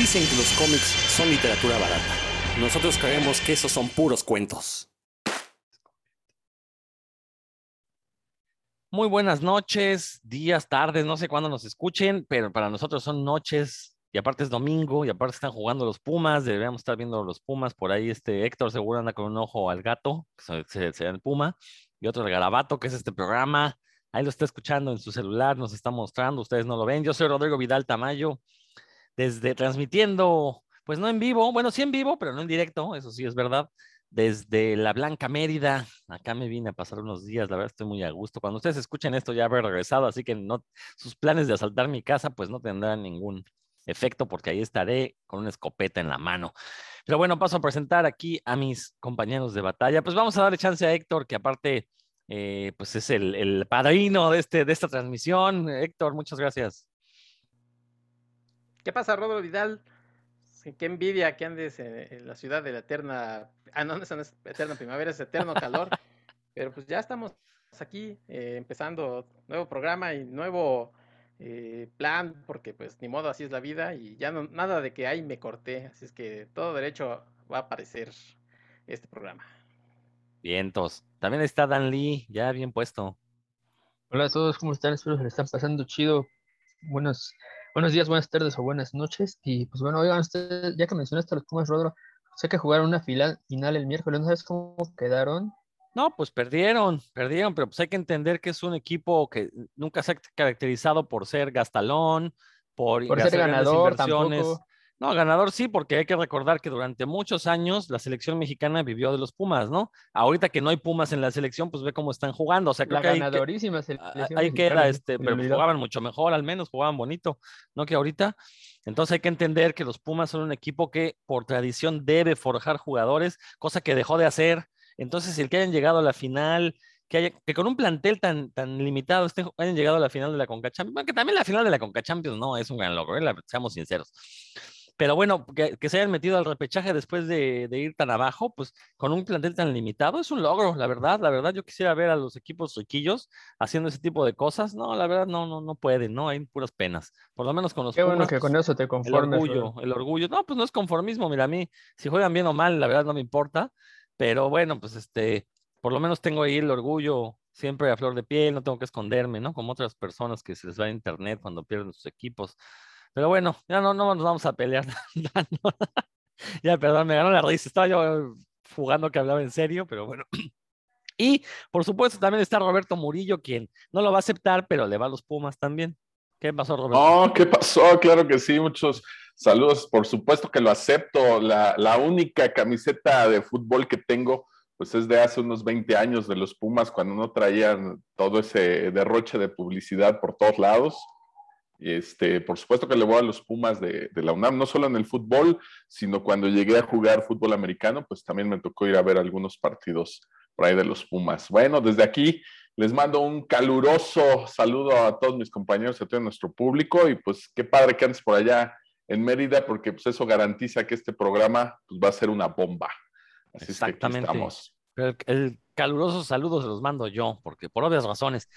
Dicen que los cómics son literatura barata. Nosotros creemos que esos son puros cuentos. Muy buenas noches, días, tardes, no sé cuándo nos escuchen, pero para nosotros son noches y aparte es domingo y aparte están jugando los Pumas, deberíamos estar viendo los Pumas por ahí. Este Héctor seguro anda con un ojo al gato, que se, el Puma, y otro al Garabato, que es este programa. Ahí lo está escuchando en su celular, nos está mostrando, ustedes no lo ven. Yo soy Rodrigo Vidal Tamayo, desde transmitiendo, pues no en vivo, bueno, sí en vivo, pero no en directo, eso sí es verdad, desde la Blanca Mérida. Acá me vine a pasar unos días, la verdad estoy muy a gusto. Cuando ustedes escuchen esto ya habré regresado, así que no, sus planes de asaltar mi casa pues no tendrán ningún efecto porque ahí estaré con una escopeta en la mano. Pero bueno, paso a presentar aquí a mis compañeros de batalla. Pues vamos a darle chance a Héctor, que aparte eh, pues es el, el, padrino de, este, de esta transmisión. Héctor, muchas gracias. ¿Qué pasa, Rodro Vidal? Qué envidia que andes en, la ciudad de la eterna, ah, no, no es eterna primavera, es eterno calor, pero pues ya estamos aquí eh, empezando nuevo programa y nuevo eh, plan, porque pues ni modo, así es la vida y ya no, nada de que ahí me corté, así es que todo derecho va a aparecer este programa. Vientos. También está Dan Lee, ya bien puesto. Hola a todos, ¿cómo están? Espero que le están pasando chido. Buenos, buenos días, buenas tardes o buenas noches. Y pues bueno, oigan, ustedes, ya que mencionaste a los Pumas, Rodro, sé que jugaron una final, final el miércoles, ¿no sabes cómo quedaron? No, pues perdieron, perdieron, pero pues hay que entender que es un equipo que nunca se ha caracterizado por ser gastalón, por, por ser ganador, tampoco. No, ganador sí, porque hay que recordar que durante muchos años la selección mexicana vivió de los Pumas, ¿no? Ahorita que no hay Pumas en la selección, pues ve cómo están jugando. O sea, creo la que ganadorísima ahí, selección. Ahí queda, este, pero jugaban mucho mejor, al menos jugaban bonito, ¿no? Que ahorita. Entonces hay que entender que los Pumas son un equipo que por tradición debe forjar jugadores, cosa que dejó de hacer. Entonces, el que hayan llegado a la final, que, haya, que con un plantel tan, tan limitado estén, hayan llegado a la final de la Conca Champions, que también la final de la Conca Champions no es un gran logro, ¿eh? seamos sinceros. Pero bueno, que, que, se hayan metido al repechaje después de, de, ir tan abajo, pues con un plantel tan limitado, es un logro, la verdad, la verdad, yo quisiera ver a los equipos riquillos haciendo ese tipo de cosas. No, la verdad, no, no, no pueden, no, hay puras penas. Por lo menos con los Qué Pumas, bueno que con eso te conformes. El orgullo, el orgullo. No, pues no es conformismo, mira, a mí, si juegan bien o mal, la verdad no me importa. Pero bueno, pues este, por lo menos tengo ahí el orgullo siempre a flor de piel, no tengo que esconderme, ¿no? Como otras personas que se les va a internet cuando pierden sus equipos. Pero bueno, ya no, no nos vamos a pelear. ya, perdón, me ganó la risa. Estaba yo jugando que hablaba en serio, pero bueno. Y por supuesto también está Roberto Murillo, quien no lo va a aceptar, pero le va a los Pumas también. ¿Qué pasó, Roberto? Oh, ¿qué pasó? Claro que sí, muchos saludos. Por supuesto que lo acepto. La, la única camiseta de fútbol que tengo, pues es de hace unos 20 años de los Pumas, cuando no traían todo ese derroche de publicidad por todos lados. Este, por supuesto que le voy a los Pumas de, de, la UNAM, no solo en el fútbol, sino cuando llegué a jugar fútbol americano, pues también me tocó ir a ver algunos partidos por ahí de los Pumas. Bueno, desde aquí les mando un caluroso saludo a todos mis compañeros, a todo nuestro público y pues qué padre que andes por allá en Mérida porque pues eso garantiza que este programa pues, va a ser una bomba. Así Exactamente. Es que aquí estamos. Pero el caluroso saludo se los mando yo, porque por obvias razones.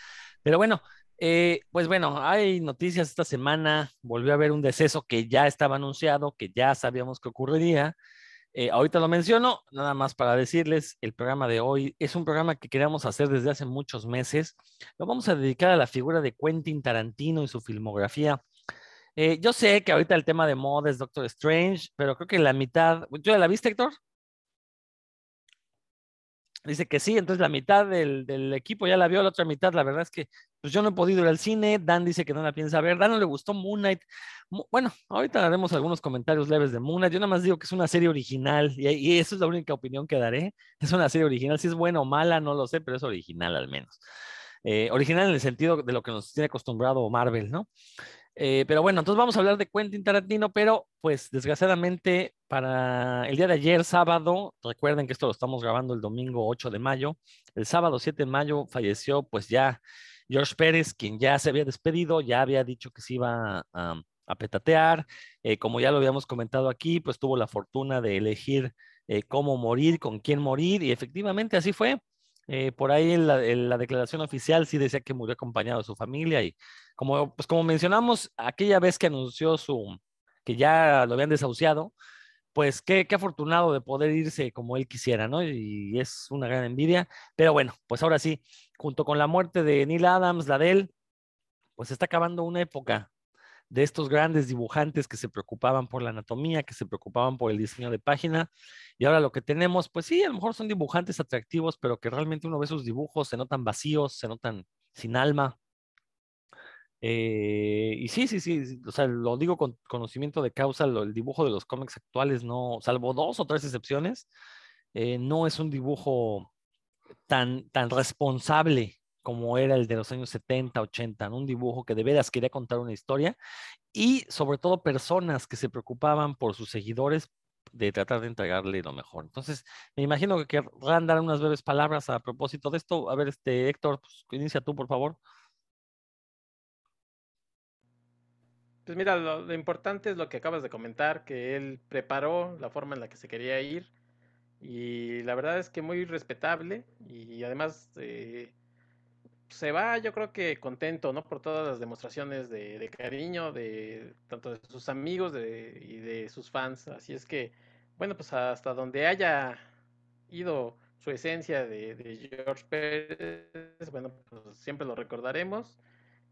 Pero bueno, eh, pues bueno, hay noticias esta semana. Volvió a haber un deceso que ya estaba anunciado, que ya sabíamos que ocurriría. Eh, ahorita lo menciono, nada más para decirles, el programa de hoy es un programa que queríamos hacer desde hace muchos meses. Lo vamos a dedicar a la figura de Quentin Tarantino y su filmografía. Eh, yo sé que ahorita el tema de moda es Doctor Strange, pero creo que la mitad. ¿Tú ya la viste, Héctor? Dice que sí, entonces la mitad del, del, equipo ya la vio, la otra mitad, la verdad es que pues yo no he podido ir al cine, Dan dice que no la piensa ver, Dan no le gustó Moon Knight. Bueno, ahorita haremos algunos comentarios leves de Moon Knight, yo nada más digo que es una serie original y, eso es la única opinión que daré, es una serie original, si es buena o mala, no lo sé, pero es original al menos. Eh, original en el sentido de lo que nos tiene acostumbrado Marvel, ¿no? Eh, pero bueno, entonces vamos a hablar de Quentin Tarantino, pero pues desgraciadamente para el día de ayer, sábado, recuerden que esto lo estamos grabando el domingo 8 de mayo, el sábado 7 de mayo falleció pues ya George Pérez, quien ya se había despedido, ya había dicho que se iba a, petatear, eh, como ya lo habíamos comentado aquí, pues tuvo la fortuna de elegir eh, cómo morir, con quién morir, y efectivamente así fue. Eh, por ahí en la, declaración oficial sí decía que murió acompañado de su familia y como, pues como mencionamos aquella vez que anunció su, que ya lo habían desahuciado, pues qué, qué afortunado de poder irse como él quisiera, ¿no? Y es una gran envidia. Pero bueno, pues ahora sí, junto con la muerte de Neil Adams, la de él, pues está acabando una época de estos grandes dibujantes que se preocupaban por la anatomía, que se preocupaban por el diseño de página. Y ahora lo que tenemos, pues sí, a lo mejor son dibujantes atractivos, pero que realmente uno ve sus dibujos, se notan vacíos, se notan sin alma. Eh, y sí, sí, sí, o sea, lo digo con conocimiento de causa, el dibujo de los cómics actuales no, salvo dos o tres excepciones, eh, no es un dibujo tan, tan responsable como era el de los años 70, 80, un dibujo que de veras quería contar una historia y sobre todo personas que se preocupaban por sus seguidores de tratar de entregarle lo mejor. Entonces, me imagino que querrán dar unas breves palabras a propósito de esto. A ver, este Héctor, pues, inicia tú, por favor. Pues mira, lo, importante es lo que acabas de comentar, que él preparó la forma en la que se quería ir y la verdad es que muy respetable y además eh, se va yo creo que contento, ¿no? Por todas las demostraciones de, cariño de tanto de sus amigos y de sus fans. Así es que, bueno, pues hasta donde haya ido su esencia de, George Pérez, bueno, pues siempre lo recordaremos.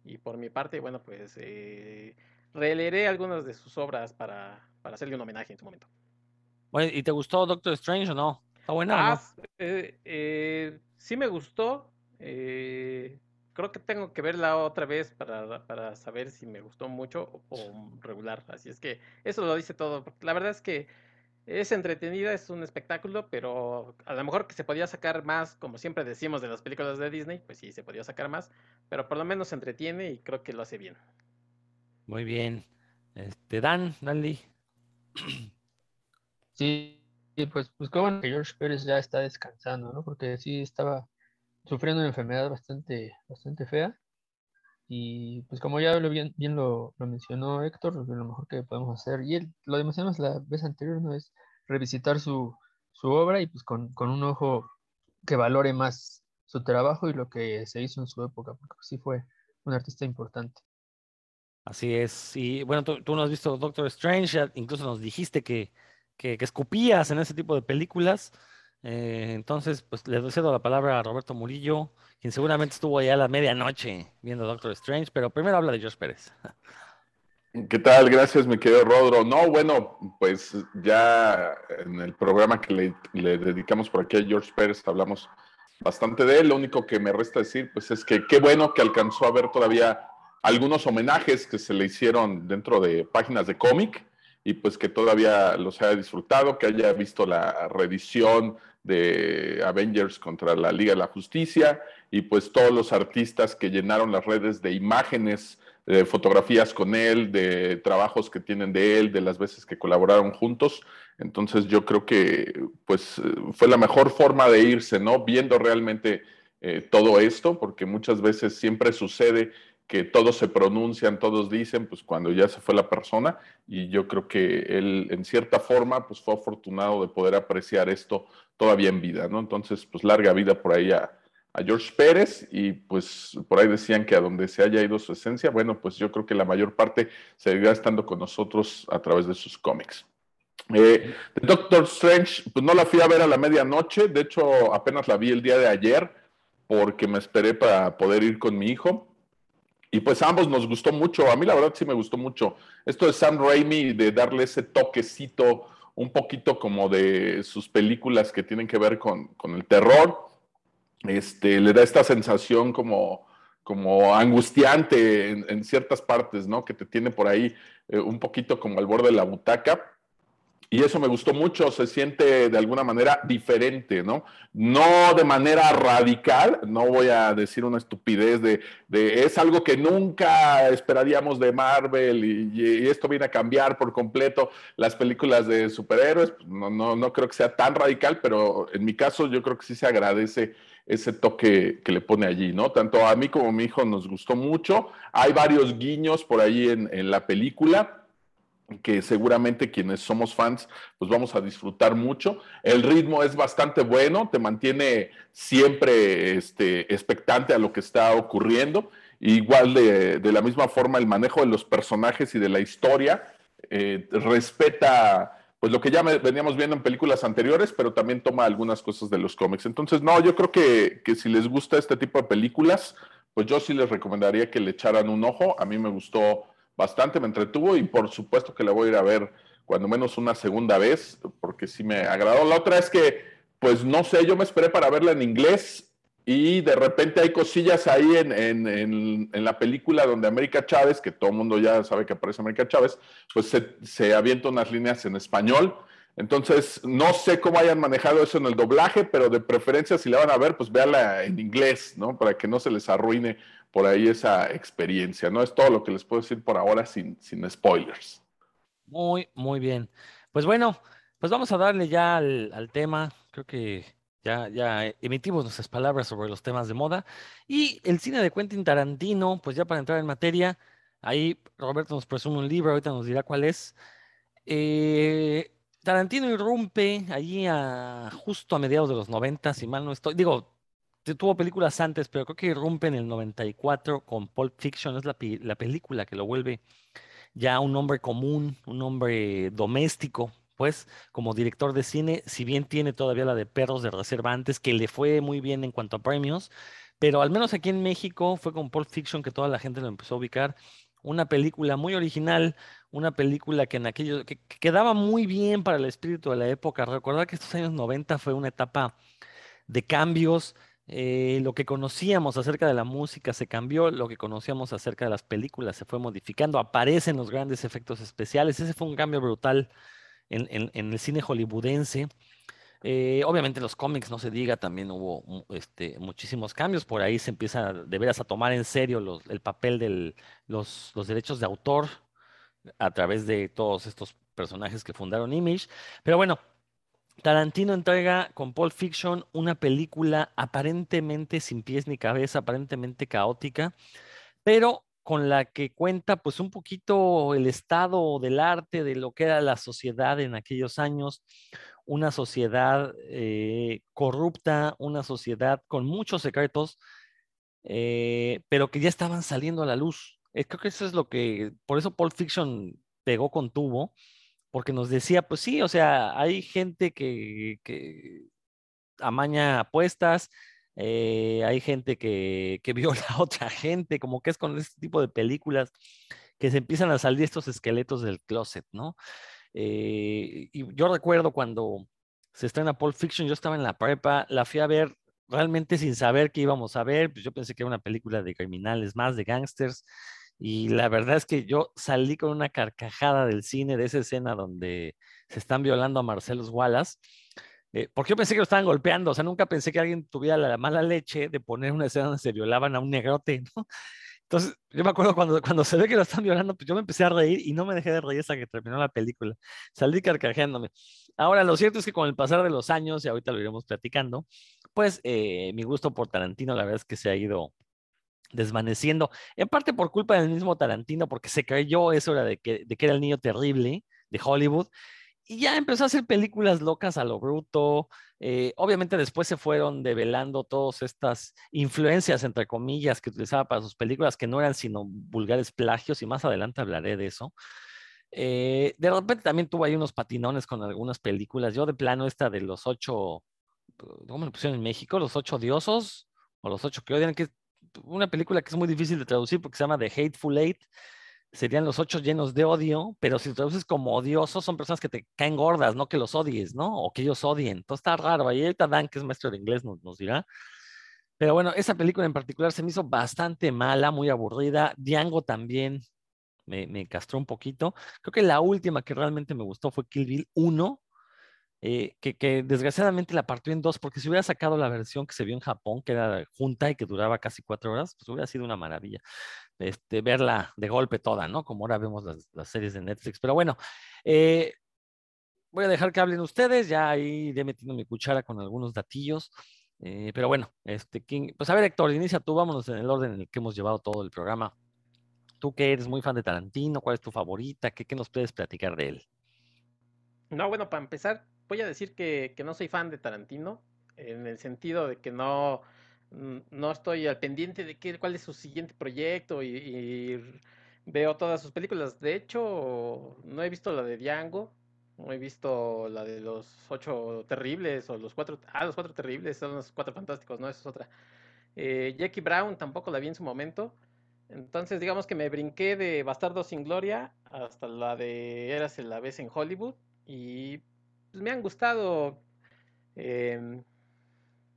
Y por mi parte, bueno, pues... Eh, releeré algunas de sus obras para, hacerle un homenaje en su momento. Bueno, ¿y te gustó Doctor Strange o no? ¿Está buena ah, eh, eh, sí me gustó. Eh, creo que tengo que verla otra vez para, saber si me gustó mucho o, regular. Así es que eso lo dice todo. La verdad es que es entretenida, es un espectáculo, pero a lo mejor que se podía sacar más, como siempre decimos de las películas de Disney, pues sí, se podía sacar más, pero por lo menos se entretiene y creo que lo hace bien. Muy bien. Este, Dan, Danley. Sí, pues, pues qué bueno que George Pérez ya está descansando, ¿no? Porque sí estaba sufriendo una enfermedad bastante, bastante fea. Y pues como ya lo bien, bien lo, mencionó Héctor, lo mejor que podemos hacer, y él, lo mencionamos la vez anterior, ¿no? Es revisitar su, su obra y pues con, con, un ojo que valore más su trabajo y lo que se hizo en su época, porque sí fue un artista importante. Así es. Y bueno, tú, no has visto Doctor Strange, incluso nos dijiste que, que, escupías en ese tipo de películas. Eh, entonces, pues le cedo la palabra a Roberto Murillo, quien seguramente estuvo allá a la medianoche viendo Doctor Strange, pero primero habla de George Pérez. ¿Qué tal? Gracias, mi querido Rodro. No, bueno, pues ya en el programa que le, dedicamos por aquí a George Pérez hablamos bastante de él. Lo único que me resta decir, pues es que qué bueno que alcanzó a ver todavía algunos homenajes que se le hicieron dentro de páginas de cómic y pues que todavía los haya disfrutado, que haya visto la reedición de Avengers contra la Liga de la Justicia y pues todos los artistas que llenaron las redes de imágenes, de fotografías con él, de trabajos que tienen de él, de las veces que colaboraron juntos. Entonces yo creo que pues fue la mejor forma de irse, ¿no? Viendo realmente eh, todo esto, porque muchas veces siempre sucede que todos se pronuncian, todos dicen, pues cuando ya se fue la persona, y yo creo que él en cierta forma, pues fue afortunado de poder apreciar esto todavía en vida, ¿no? Entonces, pues larga vida por ahí a, George Pérez, y pues por ahí decían que a donde se haya ido su esencia, bueno, pues yo creo que la mayor parte seguirá estando con nosotros a través de sus cómics. Eh, Doctor Strange, pues no la fui a ver a la medianoche, de hecho apenas la vi el día de ayer, porque me esperé para poder ir con mi hijo. Y pues a ambos nos gustó mucho, a mí la verdad sí me gustó mucho. Esto de Sam Raimi, de darle ese toquecito un poquito como de sus películas que tienen que ver con, el terror, este, le da esta sensación como, como angustiante en, ciertas partes, ¿no? Que te tiene por ahí eh, un poquito como al borde de la butaca. Y eso me gustó mucho, se siente de alguna manera diferente, ¿no? No de manera radical, no voy a decir una estupidez de, es algo que nunca esperaríamos de Marvel y, esto viene a cambiar por completo las películas de superhéroes. Pues, no, no, no creo que sea tan radical, pero en mi caso yo creo que sí se agradece ese toque que le pone allí, ¿no? Tanto a mí como a mi hijo nos gustó mucho. Hay varios guiños por ahí en, en la película que seguramente quienes somos fans pues vamos a disfrutar mucho. El ritmo es bastante bueno, te mantiene siempre este, expectante a lo que está ocurriendo. Igual de, la misma forma el manejo de los personajes y de la historia eh, respeta pues lo que ya veníamos viendo en películas anteriores, pero también toma algunas cosas de los cómics. Entonces, no, yo creo que, que si les gusta este tipo de películas, pues yo sí les recomendaría que le echaran un ojo. A mí me gustó bastante, me entretuvo y por supuesto que la voy a ir a ver cuando menos una segunda vez, porque sí me agradó. La otra es que, pues no sé, yo me esperé para verla en inglés y de repente hay cosillas ahí en, la película donde América Chávez, que todo mundo ya sabe que aparece América Chávez, pues se, se avienta unas líneas en español. Entonces, no sé cómo hayan manejado eso en el doblaje, pero de preferencia si la van a ver, pues véanla en inglés, ¿no? Para que no se les arruine por ahí esa experiencia, ¿no? Es todo lo que les puedo decir por ahora sin, sin spoilers. Muy, muy bien. Pues bueno, pues vamos a darle ya al, tema. Creo que ya, ya emitimos nuestras palabras sobre los temas de moda. Y el cine de Quentin Tarantino, pues ya para entrar en materia, ahí Roberto nos presume un libro, ahorita nos dirá cuál es. Eh, Tarantino irrumpe allí a, justo a mediados de los 90, si mal no estoy. Digo, tuvo películas antes, pero creo que irrumpe en el 94 con Pulp Fiction, es la, la película que lo vuelve ya un hombre común, un hombre doméstico, pues, como director de cine, si bien tiene todavía la de Perros de Reserva antes, que le fue muy bien en cuanto a premios, pero al menos aquí en México fue con Pulp Fiction que toda la gente lo empezó a ubicar. Una película muy original, una película que en aquello que, quedaba muy bien para el espíritu de la época. Recordar que estos años 90 fue una etapa de cambios. Eh, lo que conocíamos acerca de la música se cambió, lo que conocíamos acerca de las películas se fue modificando, aparecen los grandes efectos especiales. Ese fue un cambio brutal en, el cine hollywoodense. Eh, obviamente los cómics, no se diga, también hubo este, muchísimos cambios. Por ahí se empieza de veras a tomar en serio el papel de los, derechos de autor a través de todos estos personajes que fundaron Image. Pero bueno, Tarantino entrega con Pulp Fiction una película aparentemente sin pies ni cabeza, aparentemente caótica, pero con la que cuenta pues un poquito el estado del arte, de lo que era la sociedad en aquellos años, una sociedad eh, corrupta, una sociedad con muchos secretos, eh, pero que ya estaban saliendo a la luz. Eh, creo que eso es lo que, por eso Pulp Fiction pegó con tubo, porque nos decía, pues sí, o sea, hay gente que, amaña apuestas, eh, hay gente que, que viola a otra gente, como que es con este tipo de películas que se empiezan a salir estos esqueletos del closet, ¿no? Eh, y yo recuerdo cuando se estrena Pulp Fiction, yo estaba en la prepa, la fui a ver realmente sin saber qué íbamos a ver, pues yo pensé que era una película de criminales más, de gangsters, y la verdad es que yo salí con una carcajada del cine, de esa escena donde se están violando a Marcelo Wallace, eh, porque yo pensé que lo estaban golpeando, o sea, nunca pensé que alguien tuviera la mala leche de poner una escena donde se violaban a un negrote, ¿no? Entonces, yo me acuerdo cuando, cuando se ve que lo están violando, pues yo me empecé a reír y no me dejé de reír hasta que terminó la película. Salí carcajeándome. Ahora, lo cierto es que con el pasar de los años, y ahorita lo iremos platicando, pues eh, mi gusto por Tarantino, la verdad es que se ha ido desvaneciendo, en parte por culpa del mismo Tarantino, porque se creyó eso era de que, de que era el niño terrible de Hollywood, y ya empezó a hacer películas locas a lo bruto. Eh, obviamente después se fueron develando todas estas influencias, entre comillas, que utilizaba para sus películas, que no eran sino vulgares plagios, y más adelante hablaré de eso. Eh, de repente también tuvo ahí unos patinones con algunas películas. Yo de plano esta de los ocho, ¿cómo lo pusieron en México? Los ocho diosos, o los ocho que odian, que una película que es muy difícil de traducir porque se llama The Hateful Eight serían los ocho llenos de odio, pero si traduces como odiosos, son personas que te caen gordas, no que los odies, ¿no? O que ellos odien. Entonces está raro. Ahí ahorita Dan, que es maestro de inglés, nos, dirá. Pero bueno, esa película en particular se me hizo bastante mala, muy aburrida. Diango también me, me castró un poquito. Creo que la última que realmente me gustó fue Kill Bill 1. Eh, que, desgraciadamente la partió en dos, porque si hubiera sacado la versión que se vio en Japón, que era junta y que duraba casi cuatro horas, pues hubiera sido una maravilla este, verla de golpe toda, ¿no? Como ahora vemos las, series de Netflix. Pero bueno, eh, voy a dejar que hablen ustedes, ya ahí metiendo mi cuchara con algunos datillos. Eh, pero bueno, este, pues a ver, Héctor, inicia tú, vámonos en el orden en el que hemos llevado todo el programa. Tú que eres muy fan de Tarantino, ¿cuál es tu favorita? ¿Qué, qué nos puedes platicar de él? No, bueno, para empezar, voy a decir que, que no soy fan de Tarantino, en el sentido de que no, no estoy al pendiente de qué, cuál es su siguiente proyecto y, veo todas sus películas. De hecho, no he visto la de Django, no he visto la de los ocho terribles o los cuatro. Ah, los cuatro terribles son los cuatro fantásticos, no, esa es otra. Eh, Jackie Brown tampoco la vi en su momento. Entonces, digamos que me brinqué de Bastardo sin Gloria hasta la de Eras la vez en Hollywood. Y pues, me han gustado. em,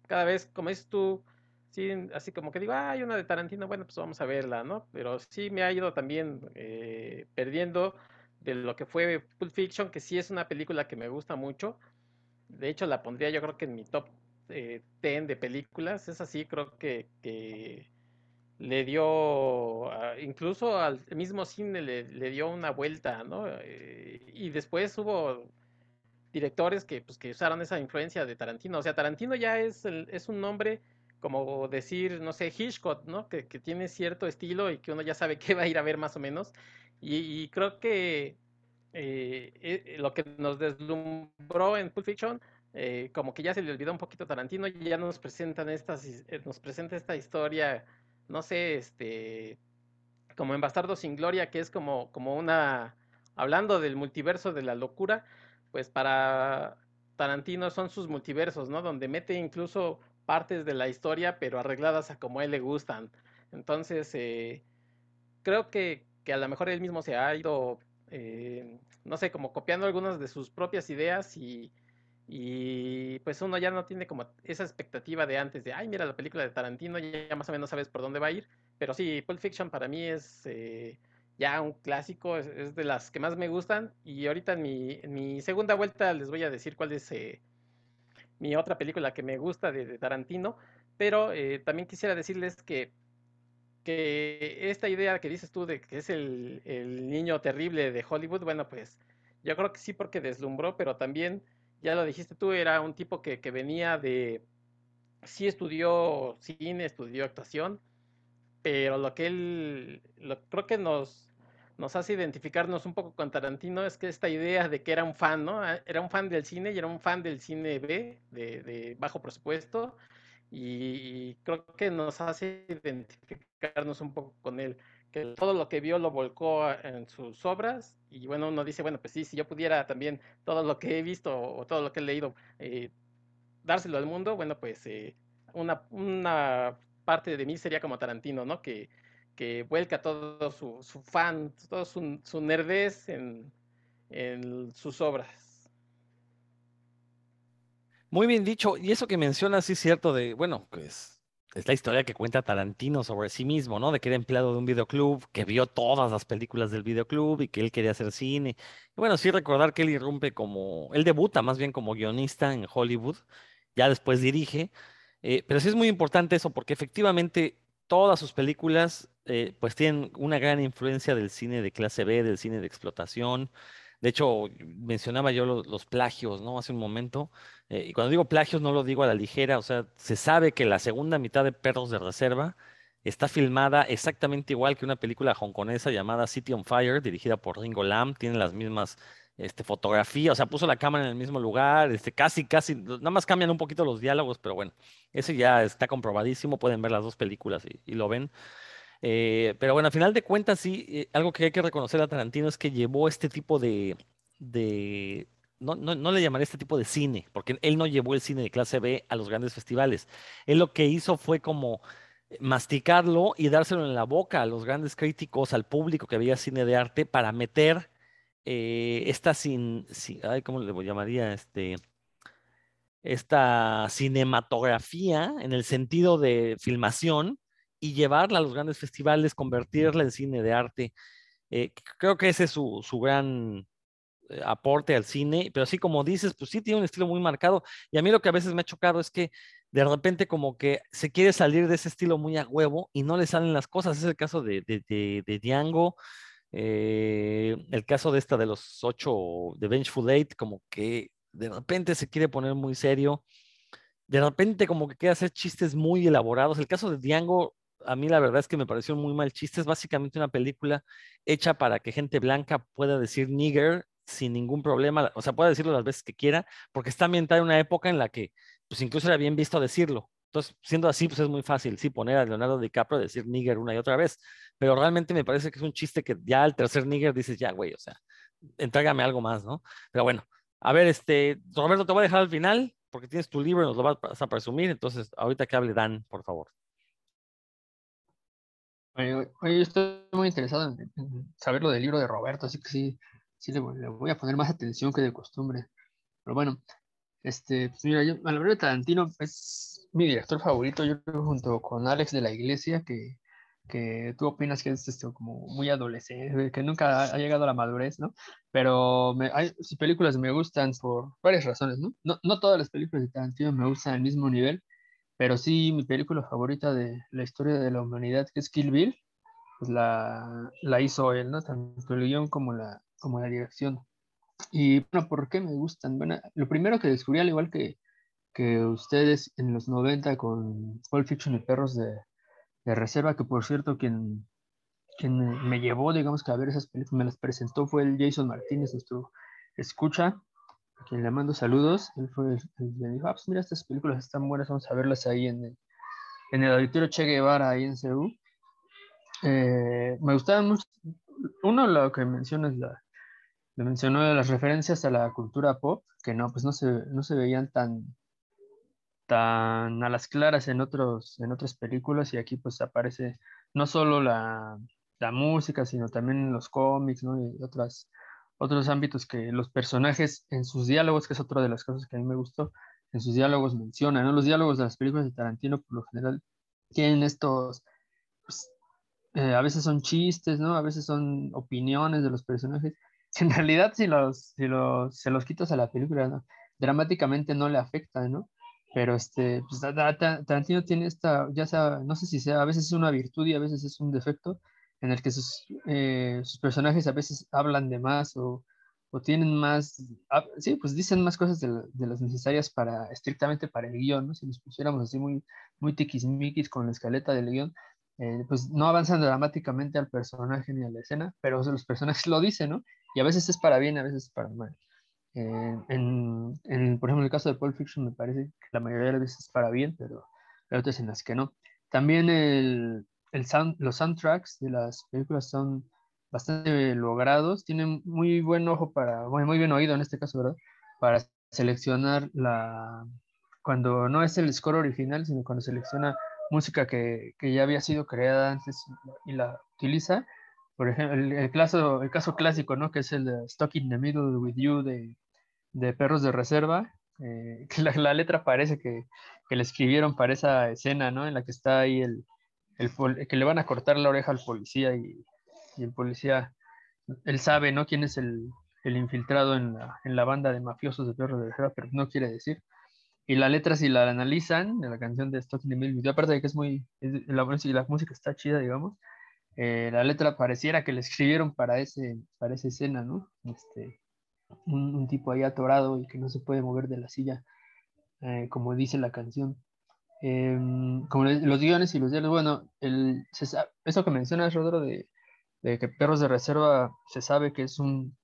cada vez, como dices tú, sí, así como que digo, ah, hay una de Tarantino, bueno, pues vamos a verla, ¿no? Pero sí me ha ido también eh, perdiendo de lo que fue Pulp Fiction, que sí es una película que me gusta mucho. De hecho, la pondría yo creo que en mi top eh, 10 de películas. Es así, creo que, que le dio, ah, incluso al mismo cine le, le dio una vuelta, ¿no? Eh, y después hubo directores que, pues, que usaron esa influencia de Tarantino. O sea, Tarantino ya es, el- es un nombre como decir, no sé, Hitchcock, ¿no? Que, que tiene cierto estilo y que uno ya sabe qué va a ir a ver más o menos. Y, creo que eh, eh, lo que nos deslumbró en Pulp Fiction, eh, como que ya se le olvidó un poquito Tarantino y ya nos presentan estas, eh, nos presenta esta historia, no sé, este, como en Bastardo sin Gloria, que es como, como una, hablando del multiverso de la locura, pues para Tarantino son sus multiversos, ¿no? Donde mete incluso partes de la historia, pero arregladas a como a él le gustan. Entonces, eh, creo que, que a lo mejor él mismo se ha ido, eh, no sé, como copiando algunas de sus propias ideas y, pues uno ya no tiene como esa expectativa de antes de, ay, mira la película de Tarantino, ya, ya más o menos sabes por dónde va a ir. Pero sí, Pulp Fiction para mí es eh, ya un clásico, es, de las que más me gustan. Y ahorita en mi, en mi segunda vuelta les voy a decir cuál es eh, mi otra película que me gusta de, de Tarantino. Pero eh, también quisiera decirles que que esta idea que dices tú de que es el, el niño terrible de Hollywood, bueno, pues yo creo que sí porque deslumbró, pero también, ya lo dijiste tú, era un tipo que, que venía de, sí estudió cine, estudió actuación, pero lo que él, creo que nos, nos hace identificarnos un poco con Tarantino es que esta idea de que era un fan, ¿no? Ah, Era un fan del cine y era un fan del cine B, de, de bajo presupuesto, y, creo que nos hace identificarnos un poco con él, que todo lo que vio lo volcó en sus obras, y bueno, uno dice, bueno, pues sí, si yo pudiera también todo lo que he visto o todo lo que he leído, eh, dárselo al mundo, bueno, pues eh, una, una parte de mí sería como Tarantino, ¿no? Que, que vuelca todo su, su fan, todo su, su en, en sus obras. Muy bien dicho. Y eso que mencionas, sí cierto de, bueno, pues es la historia que cuenta Tarantino sobre sí mismo, ¿no? De que era empleado de un videoclub, que vio todas las películas del videoclub y que él quería hacer cine. Y bueno, sí recordar que él irrumpe como, él debuta más bien como guionista en Hollywood, ya después dirige. Eh, pero sí es muy importante eso porque efectivamente todas sus películas eh, pues tienen una gran influencia del cine de clase B, del cine de explotación. De hecho, mencionaba yo los, plagios, ¿no? Hace un momento. Eh, y cuando digo plagios no lo digo a la ligera, o sea, se sabe que la segunda mitad de Perros de Reserva está filmada exactamente igual que una película hongkonesa llamada City on Fire, dirigida por Ringo Lam, tiene las mismas este, fotografías, o sea, puso la cámara en el mismo lugar, este, casi, casi, nada más cambian un poquito los diálogos, pero bueno, ese ya está comprobadísimo, pueden ver las dos películas y, y lo ven. Eh, pero bueno, al final de cuentas, sí, eh, algo que hay que reconocer a Tarantino es que llevó este tipo de, de no, no, no le llamaré este tipo de cine, porque él no llevó el cine de clase B a los grandes festivales. Él lo que hizo fue como masticarlo y dárselo en la boca a los grandes críticos, al público que veía cine de arte, para meter eh, esta sin, ¿cómo le llamaría? Este, esta cinematografía en el sentido de filmación y llevarla a los grandes festivales, convertirla en cine de arte. Eh, creo que ese es su, su gran eh, aporte al cine, pero así como dices, pues sí tiene un estilo muy marcado. Y a mí lo que a veces me ha chocado es que de repente como que se quiere salir de ese estilo muy a huevo y no le salen las cosas. Es el caso de, de, de, de Django, eh, el caso de esta de los ocho de Vengeful Eight, como que de repente se quiere poner muy serio. De repente como que quiere hacer chistes muy elaborados. El caso de Django, a mí la verdad es que me pareció muy mal chiste. Es básicamente una película hecha para que gente blanca pueda decir nigger sin ningún problema, o sea, puede decirlo las veces que quiera, porque está ambientada en una época en la que, pues incluso era bien visto decirlo. Entonces, siendo así, pues es muy fácil, sí, poner a Leonardo DiCaprio a decir nigger una y otra vez, pero realmente me parece que es un chiste que ya al tercer nigger dices, ya, güey, o sea, entrégame algo más, ¿no? Pero bueno, a ver, este, Roberto, te voy a dejar al final, porque tienes tu libro y nos lo vas a presumir, entonces, ahorita que hable Dan, por favor. Oye, yo estoy muy interesado en, saber lo del libro de Roberto, así que sí, sí le voy, a poner más atención que de costumbre. Pero bueno, este, pues mira, yo, a la verdad Tarantino es mi director favorito, yo junto con Alex de la Iglesia, que, que tú opinas que es esto como muy adolescente, que nunca ha, ha llegado a la madurez, ¿no? Pero me, hay, sus películas me gustan por varias razones, ¿no? ¿no? No todas las películas de Tarantino me gustan al mismo nivel, pero sí mi película favorita de la historia de la humanidad, que es Kill Bill, pues la, la hizo él, ¿no? Tanto el guion como la, como la dirección. Y bueno, ¿por qué me gustan? Bueno, lo primero que descubrí, al igual que, que ustedes en los 90 con Pulp Fiction y Perros de, de Reserva, que por cierto, quien, quien me llevó, digamos, a ver esas películas, me las presentó fue el Jason Martínez, nuestro escucha, a quien le mando saludos. Él fue el, que me dijo, ah, pues mira, estas películas están buenas, vamos a verlas ahí en el, en el auditorio Che Guevara, ahí en CEU. Eh, me gustaban mucho, uno lo que menciona es la, le mencionó las referencias a la cultura pop, que no, pues no se, no se veían tan, tan a las claras en, otros, en otras películas y aquí pues aparece no solo la, la música, sino también los cómics, ¿no? Y otras, otros ámbitos que los personajes en sus diálogos, que es otra de las cosas que a mí me gustó, en sus diálogos mencionan, ¿no? Los diálogos de las películas de Tarantino por lo general tienen estos, pues, eh, a veces son chistes, ¿no? A veces son opiniones de los personajes en realidad si los, si los, se los quitas a la película, ¿no? dramáticamente no le afecta, ¿no? Pero este, pues, Tarantino tiene esta, ya sea, no sé si sea, a veces es una virtud y a veces es un defecto, en el que sus, eh, personajes a veces hablan de más o, o tienen más, sí, pues dicen más cosas de, de, las necesarias para, estrictamente para el guion, ¿no? Si nos pusiéramos así muy, muy tiquismiquis con la escaleta del guion, eh, pues no avanzan dramáticamente al personaje ni a la escena, pero los personajes lo dicen, ¿no? Y a veces es para bien, a veces es para mal. Eh, en, en, por ejemplo, en el caso de Pulp Fiction me parece que la mayoría de las veces es para bien, pero hay otras en las que no. También el, el sound, los soundtracks de las películas son bastante logrados, tienen muy buen ojo para, muy, muy bien oído en este caso, ¿verdad? Para seleccionar la, cuando no es el score original, sino cuando selecciona música que, que, ya había sido creada antes y la utiliza. Por ejemplo, el, el, caso, el caso clásico, ¿no? Que es el de Stuck in the Middle with You de, de Perros de Reserva. Eh, la, la, letra parece que, que, le escribieron para esa escena, ¿no? En la que está ahí el, el, que le van a cortar la oreja al policía y, y el policía, él sabe, ¿no? Quién es el, el infiltrado en la, en la, banda de mafiosos de Perros de Reserva, pero no quiere decir. Y la letra, si la analizan, de la canción de Stock the Middle, aparte de que es muy, es, la, la, música está chida, digamos, eh, la letra pareciera que le escribieron para, ese, para esa escena, ¿no? Este, un, un, tipo ahí atorado y que no se puede mover de la silla, eh, como dice la canción. Eh, como los guiones y los diálogos, bueno, el, eso que mencionas, Rodro, de, de, que Perros de Reserva se sabe que es un,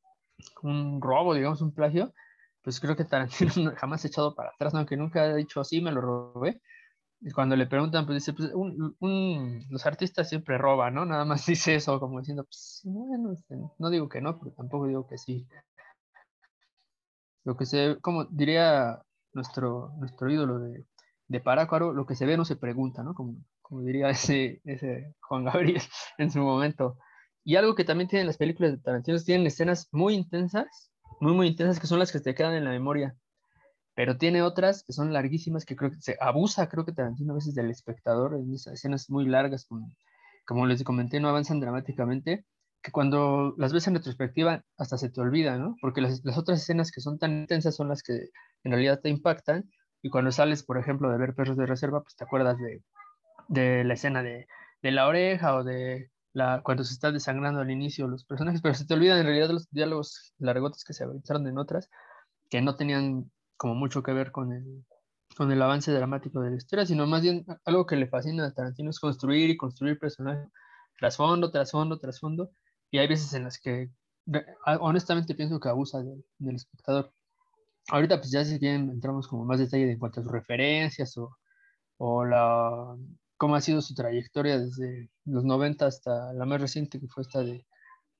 un robo, digamos, un plagio, pues creo que Tarantino jamás ha echado para atrás, aunque nunca ha dicho así, me lo robé. Y cuando le preguntan, pues dice, pues un, un, los artistas siempre roban, ¿no? Nada más dice eso, como diciendo, pues bueno, este, no digo que no, pero tampoco digo que sí. Lo que se, como diría nuestro, nuestro ídolo de, de Parácuaro, lo que se ve no se pregunta, ¿no? Como, como diría ese, ese Juan Gabriel en su momento. Y algo que también tienen las películas de Tarantino, tienen escenas muy intensas, muy, muy intensas, que son las que te quedan en la memoria. Pero tiene otras que son larguísimas, que creo que se abusa, creo que Tarantino a veces del espectador, en esas escenas muy largas, como, como les comenté, no avanzan dramáticamente, que cuando las ves en retrospectiva hasta se te olvida, ¿no? Porque las, las otras escenas que son tan intensas son las que en realidad te impactan, y cuando sales, por ejemplo, de ver Perros de Reserva, pues te acuerdas de, de la escena de, de la oreja o de la, cuando se está desangrando al inicio los personajes, pero se te olvidan en realidad los diálogos largotes que se avanzaron en otras, que no tenían como mucho que ver con el, con el avance dramático de la historia, sino más bien algo que le fascina a Tarantino es construir y construir personajes trasfondo, trasfondo, trasfondo, y hay veces en las que honestamente pienso que abusa de, del espectador. Ahorita pues ya si bien entramos como más detalle en cuanto a sus referencias o o la, cómo ha sido su trayectoria desde los 90 hasta la más reciente que fue esta de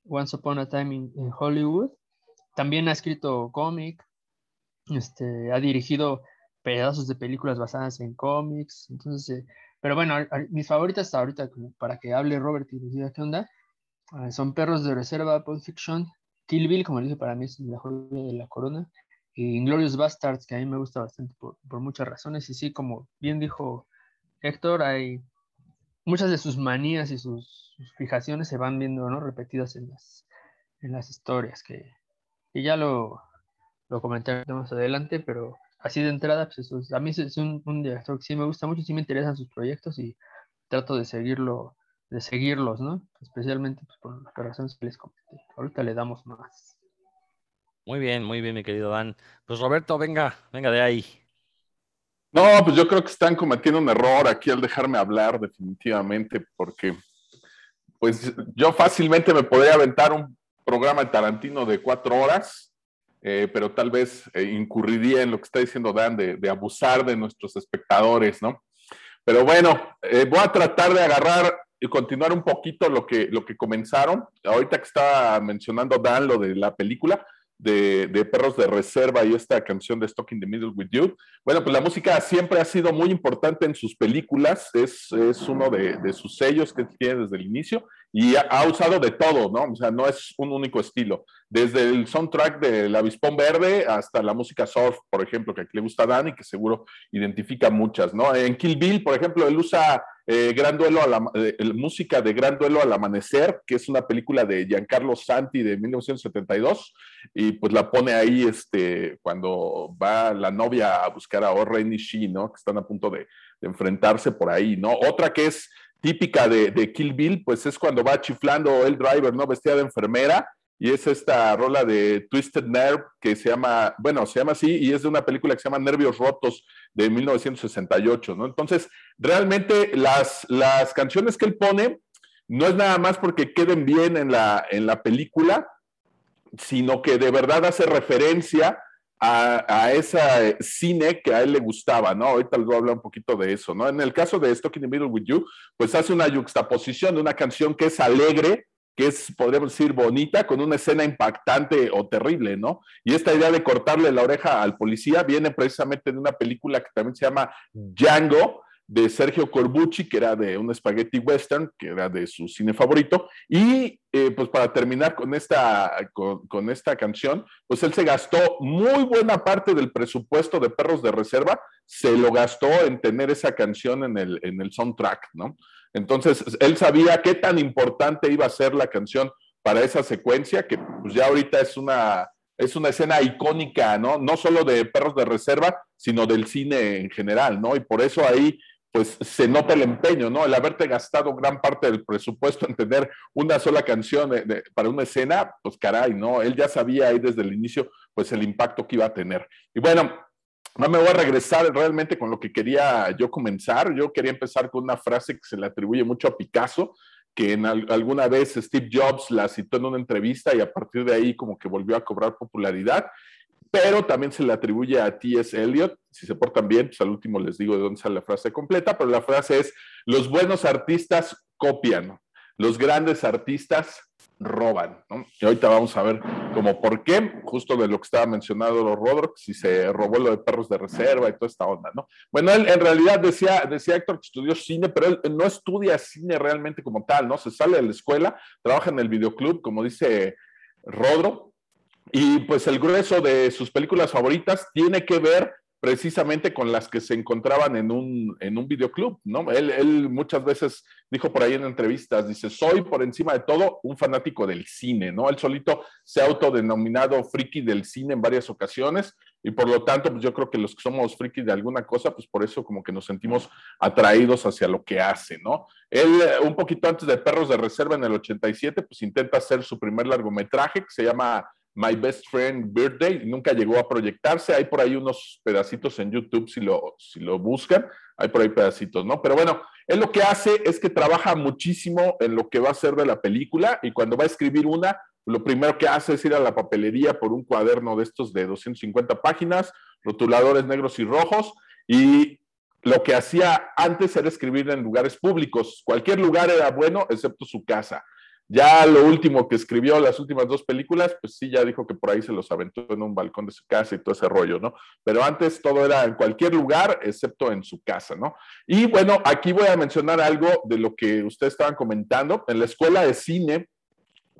Once Upon a Time in, Hollywood. También ha escrito cómic, este, ha dirigido pedazos de películas basadas en cómics. Entonces, eh, pero bueno, mis favoritas hasta ahorita, para que hable Robert y nos diga qué onda, son Perros de Reserva, Pulp Fiction, Kill Bill, como dije, para mí es la joya de la corona, y Inglorious Bastards, que a mí me gusta bastante por, muchas razones. Y sí, como bien dijo Héctor, hay muchas de sus manías y sus, fijaciones se van viendo ¿no? repetidas en las, en las historias, que, ya lo, lo comentaré más adelante, pero así de entrada, pues a mí es un, un, director que sí me gusta mucho, sí me interesan sus proyectos y trato de seguirlo, de seguirlos, ¿no? Especialmente pues, por las razones que les comenté. Ahorita le damos más. Muy bien, muy bien, mi querido Dan. Pues Roberto, venga, venga de ahí. No, pues yo creo que están cometiendo un error aquí al dejarme hablar definitivamente, porque pues yo fácilmente me podría aventar un programa de Tarantino de cuatro horas, eh, pero tal vez eh, incurriría en lo que está diciendo Dan de, abusar de nuestros espectadores, ¿no? Pero bueno, eh, voy a tratar de agarrar y continuar un poquito lo que, lo que comenzaron. Ahorita que estaba mencionando Dan lo de la película, de, Perros de Reserva y esta canción de Stuck in the Middle with You. Bueno, pues la música siempre ha sido muy importante en sus películas, es, es uno de, de, sus sellos que tiene desde el inicio y ha, usado de todo, ¿no? O sea, no es un único estilo. Desde el soundtrack del Avispón Verde hasta la música surf, por ejemplo, que aquí le gusta a Dani, que seguro identifica muchas, ¿no? En Kill Bill, por ejemplo, él usa eh, Gran Duelo la, eh, música de Gran Duelo al Amanecer, que es una película de Giancarlo Santi de 1972, y pues la pone ahí este, cuando va la novia a buscar a Oren Ishii, ¿no? Que están a punto de, de enfrentarse por ahí, ¿no? Otra que es típica de, de, Kill Bill, pues es cuando va chiflando el driver, ¿no? Vestida de enfermera, y es esta rola de Twisted Nerve que se llama, bueno, se llama así, y es de una película que se llama Nervios Rotos de 1968, ¿no? Entonces, realmente las, las canciones que él pone no es nada más porque queden bien en la, en la película, sino que de verdad hace referencia a, ese cine que a él le gustaba, ¿no? Ahorita les voy a hablar un poquito de eso, ¿no? En el caso de Stuck in the Middle with You, pues hace una juxtaposición de una canción que es alegre, que es, podríamos decir, bonita, con una escena impactante o terrible, ¿no? Y esta idea de cortarle la oreja al policía viene precisamente de una película que también se llama Django, de Sergio Corbucci, que era de un spaghetti western, que era de su cine favorito. Y eh, pues para terminar con esta, con, esta canción, pues él se gastó muy buena parte del presupuesto de Perros de Reserva, se lo gastó en tener esa canción en el, en el soundtrack, ¿no? Entonces, él sabía qué tan importante iba a ser la canción para esa secuencia, que pues ya ahorita es una, es una escena icónica, ¿no? No solo de Perros de Reserva, sino del cine en general, ¿no? Y por eso ahí pues se nota el empeño, ¿no? El haberte gastado gran parte del presupuesto en tener una sola canción para una escena, pues caray, ¿no? Él ya sabía ahí desde el inicio, pues el impacto que iba a tener. Y bueno, no me voy a regresar realmente con lo que quería yo comenzar. Yo quería empezar con una frase que se le atribuye mucho a Picasso, que en alguna vez Steve Jobs la citó en una entrevista y a partir de ahí como que volvió a cobrar popularidad pero también se le atribuye a T.S. Eliot. Si se portan bien, pues al último les digo de dónde sale la frase completa, pero la frase es, los buenos artistas copian, los grandes artistas roban. ¿no? Y ahorita vamos a ver como por qué, justo de lo que estaba mencionando los Roderick, si se robó lo de perros de reserva y toda esta onda, ¿no? Bueno, él en realidad decía, decía Héctor que estudió cine, pero él no estudia cine realmente como tal, ¿no? Se sale de la escuela, trabaja en el videoclub, como dice Rodro, y pues el grueso de sus películas favoritas tiene que ver precisamente con las que se encontraban en un, en un videoclub, ¿no? Él, muchas veces dijo por ahí en entrevistas, dice, soy por encima de todo un fanático del cine, ¿no? Él solito se ha autodenominado friki del cine en varias ocasiones y por lo tanto, pues yo creo que los que somos frikis de alguna cosa, pues por eso como que nos sentimos atraídos hacia lo que hace, ¿no? Él, un poquito antes de Perros de Reserva en el 87, pues intenta hacer su primer largometraje que se llama My Best Friend Birthday, nunca llegó a proyectarse. Hay por ahí unos pedacitos en YouTube si lo, si lo buscan. Hay por ahí pedacitos, ¿no? Pero bueno, él lo que hace es que trabaja muchísimo en lo que va a ser de la película y cuando va a escribir una, lo primero que hace es ir a la papelería por un cuaderno de estos de 250 páginas, rotuladores negros y rojos y lo que hacía antes era escribir en lugares públicos. Cualquier lugar era bueno, excepto su casa. Ya lo último que escribió, las últimas dos películas, pues sí, ya dijo que por ahí se los aventó en un balcón de su casa y todo ese rollo, ¿no? Pero antes todo era en cualquier lugar, excepto en su casa, ¿no? Y bueno, aquí voy a mencionar algo de lo que ustedes estaban comentando. En la escuela de cine,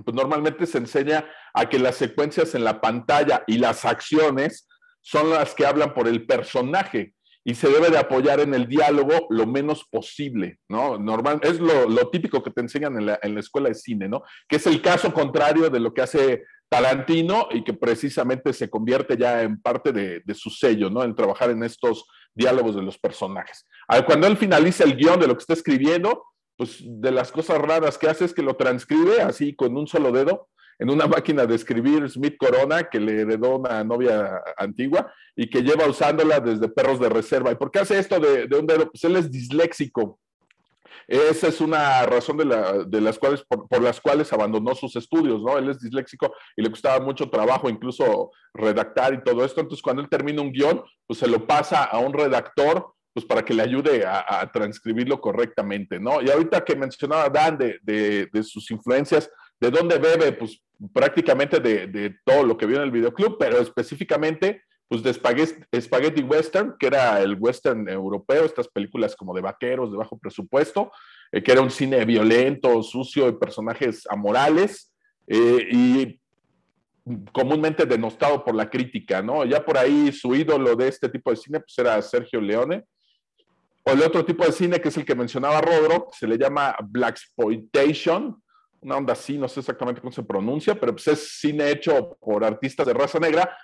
pues normalmente se enseña a que las secuencias en la pantalla y las acciones son las que hablan por el personaje y se debe de apoyar en el diálogo lo menos posible, ¿no? Normal, es lo, típico que te enseñan en la, escuela de cine, ¿no? Que es el caso contrario de lo que hace Tarantino y que precisamente se convierte ya en parte de, su sello, ¿no? En trabajar en estos diálogos de los personajes. Cuando él finaliza el guion de lo que está escribiendo, pues de las cosas raras que hace es que lo transcribe así con un solo dedo en una máquina de escribir Smith Corona que le heredó una novia antigua y que lleva usándola desde perros de reserva. ¿Y por qué hace esto de, un dedo? Pues él es disléxico. Esa es una razón de, las cuales, por, las cuales abandonó sus estudios, ¿no? Él es disléxico y le costaba mucho trabajo incluso redactar y todo esto. Entonces, cuando él termina un guion, pues se lo pasa a un redactor pues para que le ayude a, transcribirlo correctamente, ¿no? Y ahorita que mencionaba Dan de, de, sus influencias, ¿de dónde bebe? Pues prácticamente de, todo lo que vio en el videoclub, pero específicamente pues de Spaghetti, Western, que era el western europeo, estas películas como de vaqueros de bajo presupuesto, eh, que era un cine violento, sucio, de personajes amorales eh, y comúnmente denostado por la crítica, ¿no? Ya por ahí su ídolo de este tipo de cine pues era Sergio Leone. O el otro tipo de cine que es el que mencionaba Rodro, se le llama Black Exploitation, una onda así, no sé exactamente cómo se pronuncia, pero pues es cine hecho por artistas de raza negra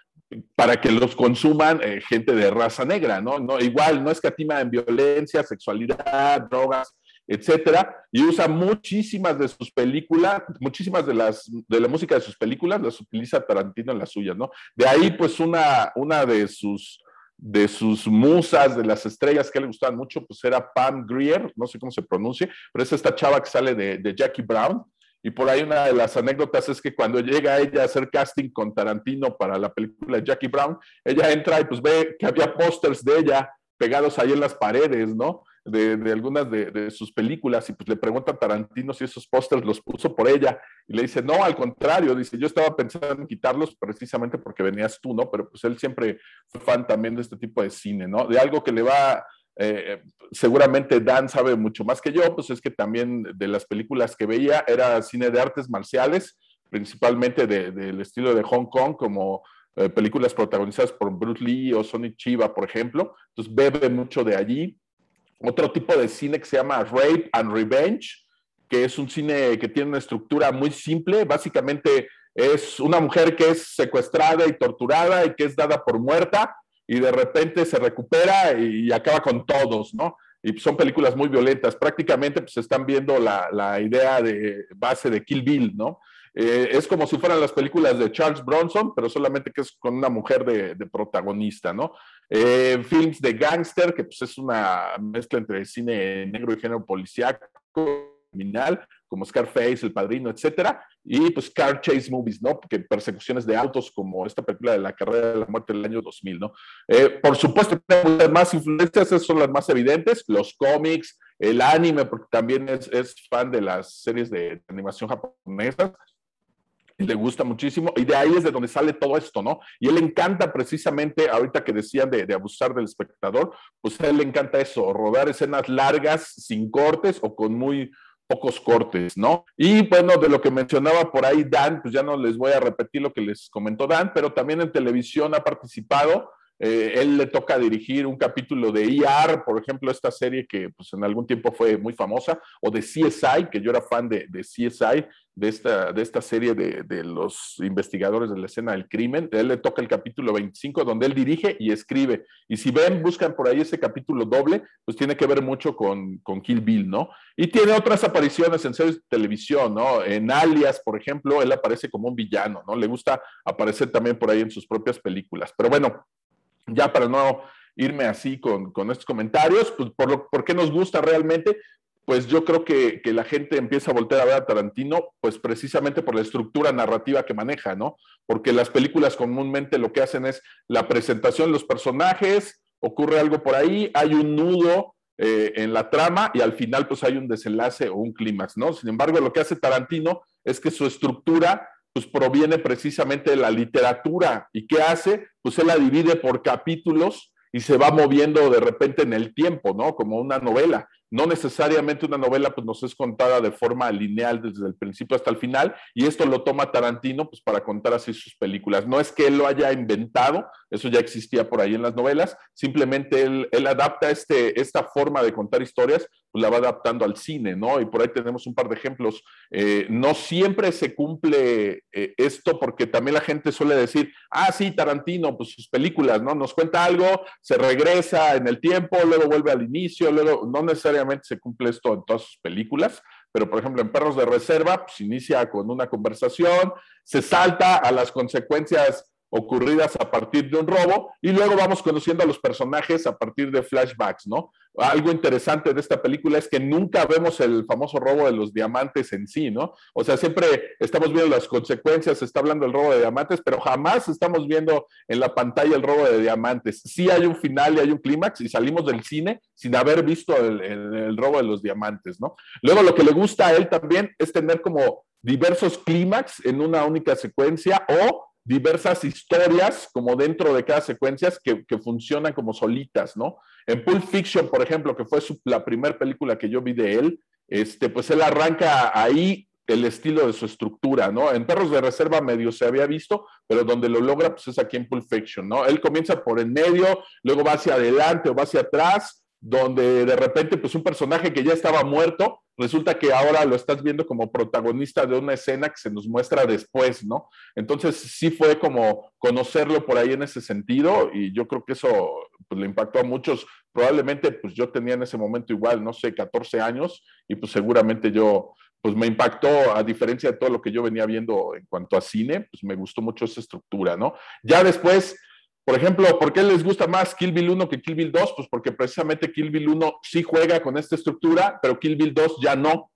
para que los consuman eh, gente de raza negra, ¿no? ¿no? Igual, no escatima en violencia, sexualidad, drogas, etcétera, y usa muchísimas de sus películas, muchísimas de las de la música de sus películas las utiliza Tarantino en las suyas, ¿no? De ahí pues una una de sus de sus musas, de las estrellas que le gustaban mucho, pues era Pam Grier, no sé cómo se pronuncia, pero es esta chava que sale de, de Jackie Brown, y por ahí una de las anécdotas es que cuando llega ella a hacer casting con Tarantino para la película Jackie Brown, ella entra y pues ve que había pósters de ella pegados ahí en las paredes, ¿no? De, de algunas de, de, sus películas y pues le pregunta a Tarantino si esos pósters los puso por ella y le dice, no, al contrario, dice, yo estaba pensando en quitarlos precisamente porque venías tú, ¿no? Pero pues él siempre fue fan también de este tipo de cine, ¿no? De algo que le va eh, seguramente Dan sabe mucho más que yo, pues es que también de las películas que veía era cine de artes marciales, principalmente del estilo de Hong Kong, como eh, películas protagonizadas por Bruce Lee o Sonny Chiba, por ejemplo. Entonces bebe mucho de allí. Otro tipo de cine que se llama Rape and Revenge, que es un cine que tiene una estructura muy simple. Básicamente es una mujer que es secuestrada y torturada y que es dada por muerta y de repente se recupera y acaba con todos, ¿no? Y son películas muy violentas. Prácticamente pues están viendo la, la idea de base de Kill Bill, ¿no? Eh, es como si fueran las películas de Charles Bronson, pero solamente que es con una mujer de, protagonista, ¿no? Eh, films de gangster, que pues es una mezcla entre cine negro y género policíaco, criminal, como Scarface, El Padrino, etcétera, y pues car chase movies, ¿no? Porque persecuciones de autos como esta película de la carrera de la muerte del año 2000, ¿no? Eh, por supuesto, tenemos más influencias, esas son las más evidentes, los cómics, el anime, porque también es, fan de las series de animación japonesas, le gusta muchísimo y de ahí es de donde sale todo esto, ¿no? Y él encanta precisamente, ahorita que decían de, de, abusar del espectador, pues a él le encanta eso, rodar escenas largas, sin cortes o con muy, pocos cortes, ¿no? Y bueno, de lo que mencionaba por ahí Dan, pues ya no les voy a repetir lo que les comentó Dan, pero también en televisión ha participado. Eh, él le toca dirigir un capítulo de ER, por ejemplo, esta serie que pues en algún tiempo fue muy famosa, o de CSI, que yo era fan de, de CSI, de esta, de esta serie de, los investigadores de la escena del crimen. él le toca el capítulo 25, donde él dirige y escribe. Y si ven, buscan por ahí ese capítulo doble, pues tiene que ver mucho con, con Kill Bill, ¿no? Y tiene otras apariciones en series de televisión, ¿no? En Alias, por ejemplo, él aparece como un villano, ¿no? Le gusta aparecer también por ahí en sus propias películas. Pero bueno, ya para no irme así con, estos comentarios, pues por, lo, por qué nos gusta realmente, pues yo creo que, la gente empieza a voltear a ver a Tarantino, pues precisamente por la estructura narrativa que maneja, ¿no? Porque las películas comúnmente lo que hacen es la presentación los personajes, ocurre algo por ahí, hay un nudo eh, en la trama y al final pues hay un desenlace o un clímax, ¿no? Sin embargo, lo que hace Tarantino es que su estructura pues proviene precisamente de la literatura. ¿Y qué hace? Pues él la divide por capítulos y se va moviendo de repente en el tiempo, ¿no? Como una novela. No necesariamente una novela pues nos es contada de forma lineal desde el principio hasta el final y esto lo toma Tarantino pues para contar así sus películas. No es que él lo haya inventado, eso ya existía por ahí en las novelas, simplemente él, él adapta este, esta forma de contar historias, pues la va adaptando al cine, ¿no? Y por ahí tenemos un par de ejemplos. Eh, no siempre se cumple eh, esto porque también la gente suele decir, ah, sí, Tarantino, pues sus películas, ¿no? Nos cuenta algo, se regresa en el tiempo, luego vuelve al inicio, luego no necesariamente se cumple esto en todas sus películas, pero por ejemplo en Perros de Reserva, pues inicia con una conversación, se salta a las consecuencias ocurridas a partir de un robo y luego vamos conociendo a los personajes a partir de flashbacks, ¿no? Algo interesante de esta película es que nunca vemos el famoso robo de los diamantes en sí, ¿no? O sea, siempre estamos viendo las consecuencias, se está hablando del robo de diamantes, pero jamás estamos viendo en la pantalla el robo de diamantes. Sí hay un final y hay un clímax y salimos del cine sin haber visto el, el robo de los diamantes, ¿no? Luego lo que le gusta a él también es tener como diversos clímax en una única secuencia o diversas historias como dentro de cada secuencia que, que, funcionan como solitas, ¿no? En Pulp Fiction, por ejemplo, que fue la primera película que yo vi de él, este, pues él arranca ahí el estilo de su estructura, ¿no? En Perros de Reserva medio se había visto, pero donde lo logra, pues es aquí en Pulp Fiction, ¿no? Él comienza por en medio, luego va hacia adelante o va hacia atrás, donde de repente, pues un personaje que ya estaba muerto, resulta que ahora lo estás viendo como protagonista de una escena que se nos muestra después, ¿no? Entonces sí fue como conocerlo por ahí en ese sentido y yo creo que eso pues, le impactó a muchos. Probablemente pues yo tenía en ese momento igual, no sé, 14 años y pues seguramente yo pues me impactó, a diferencia de todo lo que yo venía viendo en cuanto a cine, pues me gustó mucho esa estructura, ¿no? Ya después por ejemplo, ¿por qué les gusta más Kill Bill 1 que Kill Bill 2? Pues porque precisamente Kill Bill 1 sí juega con esta estructura, pero Kill Bill 2 ya no.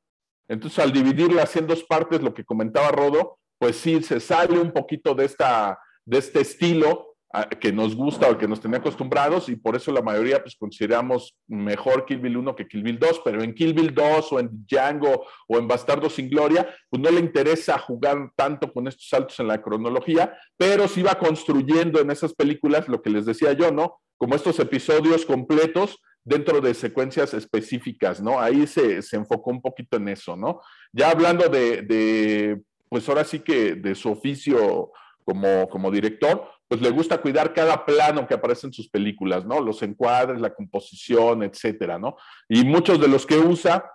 Entonces, al dividirla en dos partes, lo que comentaba Rodo, pues sí se sale un poquito de, esta, de este estilo que nos gusta o que nos tenía acostumbrados y por eso la mayoría pues consideramos mejor Kill Bill 1 que Kill Bill 2, pero en Kill Bill 2 o en Django o en Bastardo sin Gloria, pues no le interesa jugar tanto con estos saltos en la cronología, pero sí va construyendo en esas películas lo que les decía yo, ¿no? Como estos episodios completos dentro de secuencias específicas, ¿no? Ahí se, se enfocó un poquito en eso, ¿no? Ya hablando de, de pues ahora sí que de su oficio como, como director, pues le gusta cuidar cada plano que aparece en sus películas, ¿no? Los encuadres, la composición, etcétera, ¿no? Y muchos de los que usa,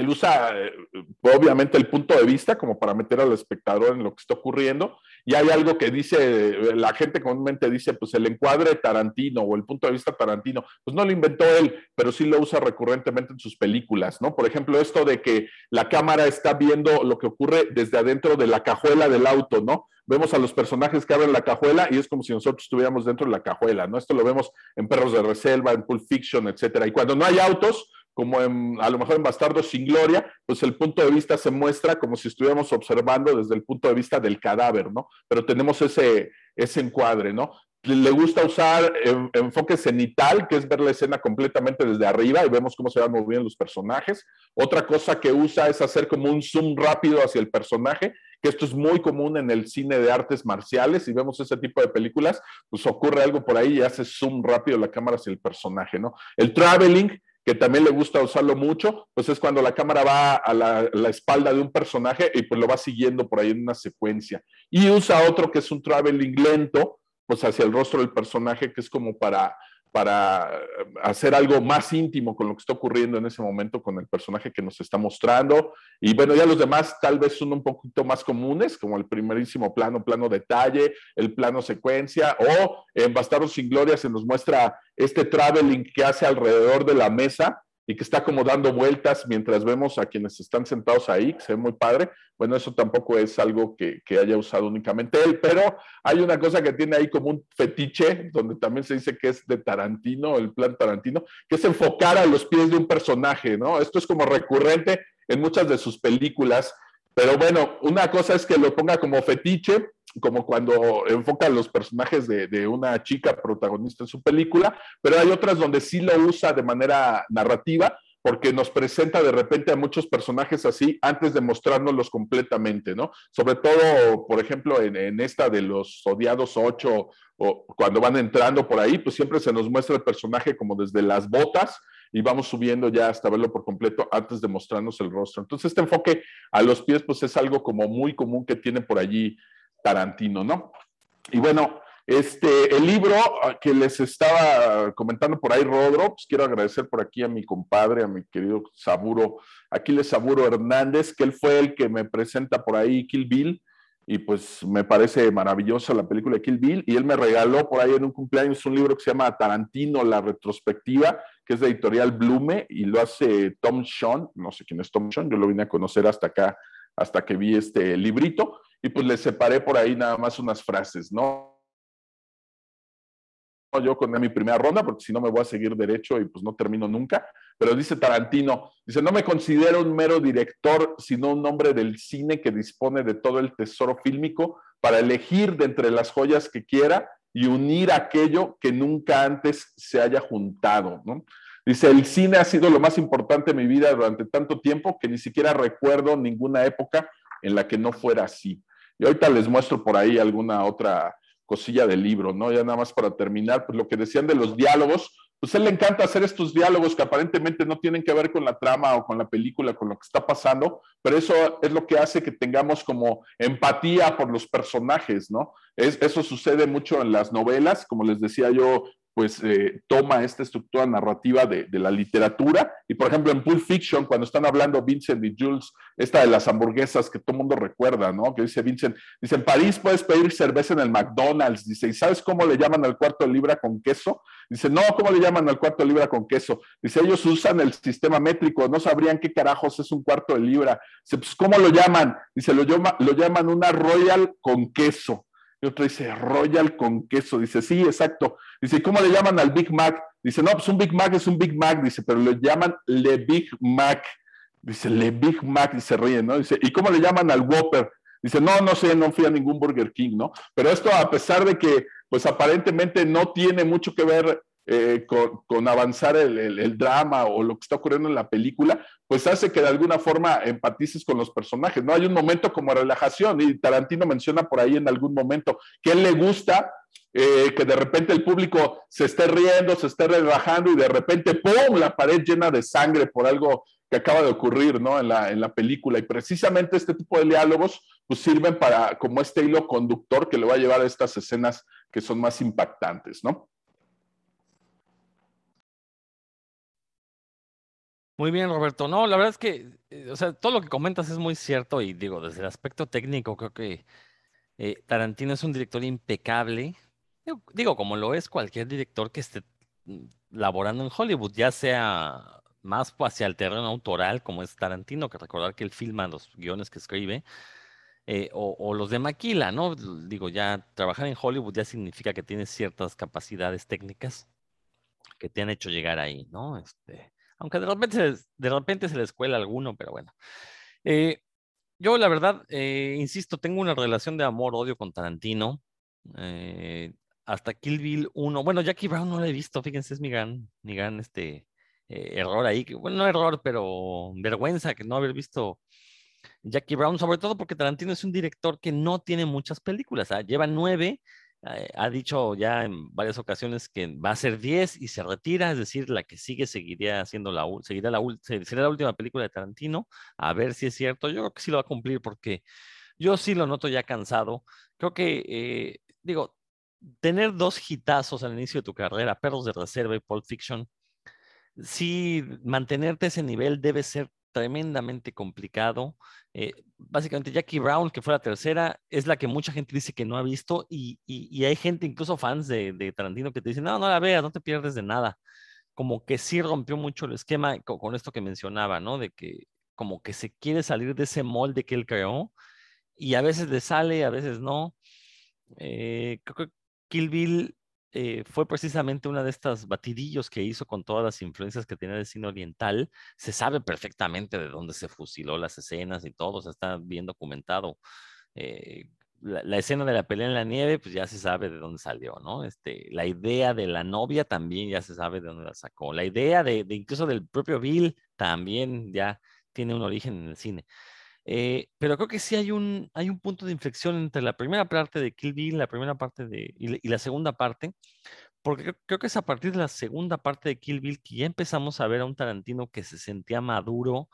él usa eh, obviamente el punto de vista como para meter al espectador en lo que está ocurriendo. Y hay algo que dice, la gente comúnmente dice, pues el encuadre Tarantino o el punto de vista Tarantino, pues no lo inventó él, pero sí lo usa recurrentemente en sus películas, ¿no? Por ejemplo, esto de que la cámara está viendo lo que ocurre desde adentro de la cajuela del auto, ¿no? Vemos a los personajes que abren la cajuela y es como si nosotros estuviéramos dentro de la cajuela, ¿no? Esto lo vemos en Perros de Reserva, en Pulp Fiction, etcétera. Y cuando no hay autos, como a lo mejor en Bastardos sin Gloria, pues el punto de vista se muestra como si estuviéramos observando desde el punto de vista del cadáver, ¿no? Pero tenemos ese, ese encuadre, ¿no? Le gusta usar enfoque cenital, que es ver la escena completamente desde arriba y vemos cómo se van moviendo los personajes. Otra cosa que usa es hacer como un zoom rápido hacia el personaje, que esto es muy común en el cine de artes marciales. Si vemos ese tipo de películas, pues ocurre algo por ahí y hace zoom rápido la cámara hacia el personaje, ¿no? El traveling que también le gusta usarlo mucho, pues es cuando la cámara va a la, espalda de un personaje y pues lo va siguiendo por ahí en una secuencia. Y usa otro que es un traveling lento, pues hacia el rostro del personaje, que es como para para hacer algo más íntimo con lo que está ocurriendo en ese momento con el personaje que nos está mostrando. Y bueno, ya los demás tal vez son un poquito más comunes, como el primerísimo plano, plano detalle, el plano secuencia, o en Bastardos sin Gloria se nos muestra este traveling que hace alrededor de la mesa y que está como dando vueltas mientras vemos a quienes están sentados ahí, que se ve muy padre. Bueno, eso tampoco es algo que, haya usado únicamente él, pero hay una cosa que tiene ahí como un fetiche, donde también se dice que es de Tarantino, el plan Tarantino, que es enfocar a los pies de un personaje, ¿no? Esto es como recurrente en muchas de sus películas Pero bueno, una cosa es que lo ponga como fetiche, como cuando enfoca los personajes de, una chica protagonista en su película, pero hay otras donde sí lo usa de manera narrativa, porque nos presenta de repente a muchos personajes así antes de mostrárnoslos completamente, ¿no? Sobre todo, por ejemplo, en, en esta de los odiados ocho, o cuando van entrando por ahí, pues siempre se nos muestra el personaje como desde las botas y vamos subiendo ya hasta verlo por completo antes de mostrarnos el rostro. Entonces, este enfoque a los pies, pues es algo como muy común que tiene por allí Tarantino, ¿no? Y bueno, este, el libro ah, que les estaba comentando por ahí, Rodro, pues quiero agradecer por aquí a mi compadre, a mi querido Saburo, Aquiles Saburo Hernández, que él fue el que me presenta por ahí Kill Bill, y pues me parece maravillosa la película de Kill Bill, y él me regaló por ahí en un cumpleaños un libro que se llama Tarantino, la retrospectiva, que es de editorial Blume, y lo hace Tom Sean, no sé quién es Tom Sean, yo lo vine a conocer hasta acá, hasta que vi este librito, y pues le separé por ahí nada más unas frases, ¿no? Yo con mi primera ronda, porque si no me voy a seguir derecho y pues no termino nunca. Pero dice Tarantino, dice, no me considero un mero director, sino un hombre del cine que dispone de todo el tesoro fílmico para elegir de entre las joyas que quiera y unir aquello que nunca antes se haya juntado. ¿no? Dice, el cine ha sido lo más importante en mi vida durante tanto tiempo que ni siquiera recuerdo ninguna época en la que no fuera así. Y ahorita les muestro por ahí alguna otra cosilla del libro, ¿no? Ya nada más para terminar, pues lo que decían de los diálogos, pues a él le encanta hacer estos diálogos que aparentemente no tienen que ver con la trama o con la película, con lo que está pasando, pero eso es lo que hace que tengamos como empatía por los personajes, ¿no? Es, eso sucede mucho en las novelas, como les decía yo, pues eh, toma esta estructura narrativa de, de, la literatura. Y por ejemplo, en Pulp Fiction, cuando están hablando Vincent y Jules, esta de las hamburguesas que todo el mundo recuerda, ¿no? Que dice Vincent, dice, en París puedes pedir cerveza en el McDonald's, dice, ¿y sabes cómo le llaman al cuarto de libra con queso? Dice, no, ¿cómo le llaman al cuarto de libra con queso? Dice, ellos usan el sistema métrico, no sabrían qué carajos es un cuarto de libra. Dice, pues, ¿cómo lo llaman? Dice, lo, lo llaman una Royal con queso. Y otro dice, Royal con queso. Dice, sí, exacto. Dice, ¿cómo le llaman al Big Mac? Dice, no, pues un Big Mac es un Big Mac. Dice, pero le llaman Le Big Mac. Dice, Le Big Mac. Y se ríe, ¿no? Dice, ¿y cómo le llaman al Whopper? Dice, no, no sé, no fui a ningún Burger King, ¿no? Pero esto, a pesar de que, pues aparentemente no tiene mucho que ver eh, con, avanzar el, drama o lo que está ocurriendo en la película, pues hace que de alguna forma empatices con los personajes, ¿no? Hay un momento como relajación y Tarantino menciona por ahí en algún momento que él le gusta eh, que de repente el público se esté riendo, se esté relajando y de repente, ¡pum!, la pared llena de sangre por algo que acaba de ocurrir, ¿no? En la, en la película. Y precisamente este tipo de diálogos, pues sirven para, como este hilo conductor que le va a llevar a estas escenas que son más impactantes, ¿no? Muy bien, Roberto. No, la verdad es que, eh, o sea, todo lo que comentas es muy cierto y digo, desde el aspecto técnico, creo que eh, Tarantino es un director impecable. Digo, digo, como lo es cualquier director que esté mm, laborando en Hollywood, ya sea más hacia el terreno autoral, como es Tarantino, que recordar que él filma los guiones que escribe, eh, o, o, los de Maquila, ¿no? Digo, ya trabajar en Hollywood ya significa que tienes ciertas capacidades técnicas que te han hecho llegar ahí, ¿no? Este, aunque de repente, de repente se les cuela alguno, pero bueno. Eh, yo, la verdad, eh, insisto, tengo una relación de amor-odio con Tarantino. Eh, hasta Kill Bill 1. Bueno, Jackie Brown no la he visto, fíjense, es mi gran, mi gran este, error ahí. Bueno, no error, pero vergüenza que no haber visto Jackie Brown, sobre todo porque Tarantino es un director que no tiene muchas películas. ¿ah? Lleva nueve ha dicho ya en varias ocasiones que va a ser 10 y se retira, es decir, la que sigue seguiría siendo la, seguirá la, sería la última película de Tarantino, a ver si es cierto, yo creo que sí lo va a cumplir porque yo sí lo noto ya cansado, creo que, eh, digo, tener dos hitazos al inicio de tu carrera, Perros de Reserva y Pulp Fiction, sí, mantenerte ese nivel debe ser tremendamente complicado. Eh, básicamente Jackie Brown, que fue la tercera, es la que mucha gente dice que no ha visto y, y, hay gente, incluso fans de, de, Tarantino, que te dicen, no, no la veas, no te pierdes de nada. Como que sí rompió mucho el esquema con, con, esto que mencionaba, ¿no? De que como que se quiere salir de ese molde que él creó y a veces le sale, a veces no. Eh, creo que Kill Bill eh, fue precisamente una de estas batidillos que hizo con todas las influencias que tenía del cine oriental. Se sabe perfectamente de dónde se fusiló las escenas y todo, se está bien documentado. Eh, la, escena de la pelea en la nieve, pues ya se sabe de dónde salió, ¿no? Este, la idea de la novia también ya se sabe de dónde la sacó. La idea de, de incluso del propio Bill también ya tiene un origen en el cine. Eh, pero creo que sí hay un, hay un punto de inflexión entre la primera parte de Kill Bill, la primera parte de, y, la segunda parte, porque creo, que es a partir de la segunda parte de Kill Bill que ya empezamos a ver a un Tarantino que se sentía maduro,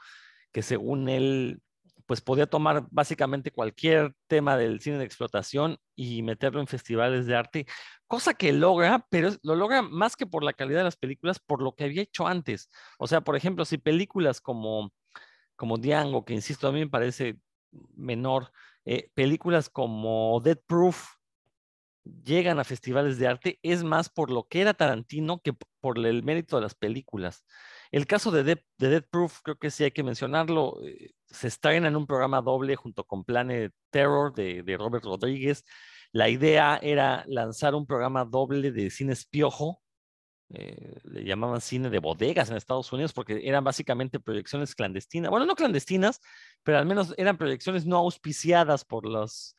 que según él, pues podía tomar básicamente cualquier tema del cine de explotación y meterlo en festivales de arte, cosa que logra, pero lo logra más que por la calidad de las películas, por lo que había hecho antes. O sea, por ejemplo, si películas como como Diango, que insisto, a mí me parece menor, eh, películas como Dead Proof llegan a festivales de arte, es más por lo que era Tarantino que por el mérito de las películas. El caso de Dead Proof, creo que sí hay que mencionarlo, eh, se estrena en un programa doble junto con Planet Terror de, de Robert Rodríguez. La idea era lanzar un programa doble de cine espiojo, eh, le llamaban cine de bodegas en Estados Unidos porque eran básicamente proyecciones clandestinas, bueno, no clandestinas, pero al menos eran proyecciones no auspiciadas por las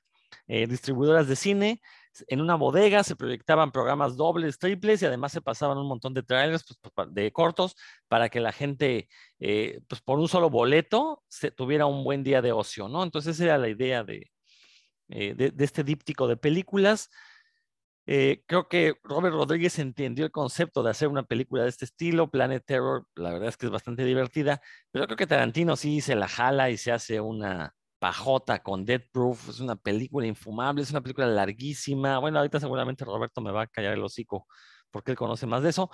eh, distribuidoras de cine. En una bodega se proyectaban programas dobles, triples y además se pasaban un montón de trailers pues, pues de cortos para que la gente, eh, pues por un solo boleto, se tuviera un buen día de ocio, ¿no? Entonces esa era la idea de, de este díptico de películas. Eh, creo que Robert Rodríguez entendió el concepto de hacer una película de este estilo. Planet Terror, la verdad es que es bastante divertida, pero creo que Tarantino sí se la jala y se hace una pajota con Dead Proof. Es una película infumable, es una película larguísima. Bueno, ahorita seguramente Roberto me va a callar el hocico porque él conoce más de eso,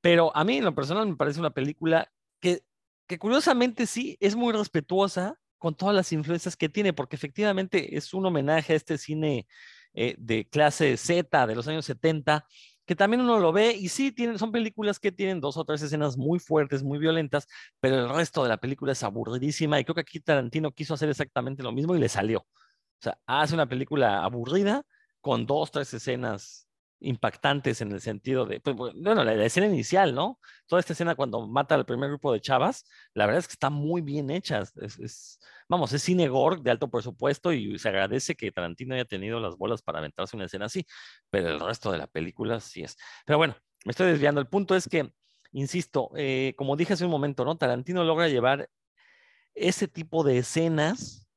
pero a mí en lo personal me parece una película que, que curiosamente sí es muy respetuosa con todas las influencias que tiene, porque efectivamente es un homenaje a este cine eh, de clase Z de los años 70, que también uno lo ve y sí, tienen, son películas que tienen dos o tres escenas muy fuertes, muy violentas, pero el resto de la película es aburridísima y creo que aquí Tarantino quiso hacer exactamente lo mismo y le salió. O sea, hace una película aburrida con dos, tres escenas impactantes en el sentido de, pues, bueno, la, escena inicial, ¿no? Toda esta escena cuando mata al primer grupo de chavas, la verdad es que está muy bien hecha. Vamos, es cine gore de alto presupuesto y se agradece que Tarantino haya tenido las bolas para aventarse una escena así, pero el resto de la película sí es. Pero bueno, me estoy desviando. El punto es que, insisto, eh, como dije hace un momento, ¿no? Tarantino logra llevar ese tipo de escenas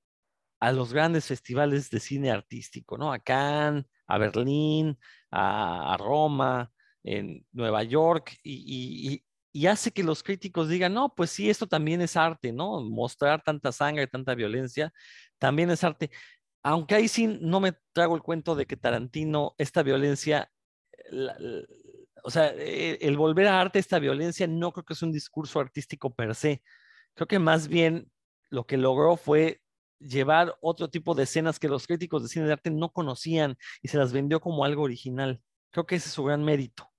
a los grandes festivales de cine artístico, ¿no? A Cannes, a Berlín, a, Roma, en Nueva York, y, hace que los críticos digan, no, pues sí, esto también es arte, ¿no? Mostrar tanta sangre, tanta violencia, también es arte. Aunque ahí sí no me trago el cuento de que Tarantino, esta violencia, o sea, e, el volver a arte esta violencia no creo que es un discurso artístico per se. Creo que más bien lo que logró fue llevar otro tipo de escenas que los críticos de cine de arte no conocían y se las vendió como algo original. Creo que ese es su gran mérito,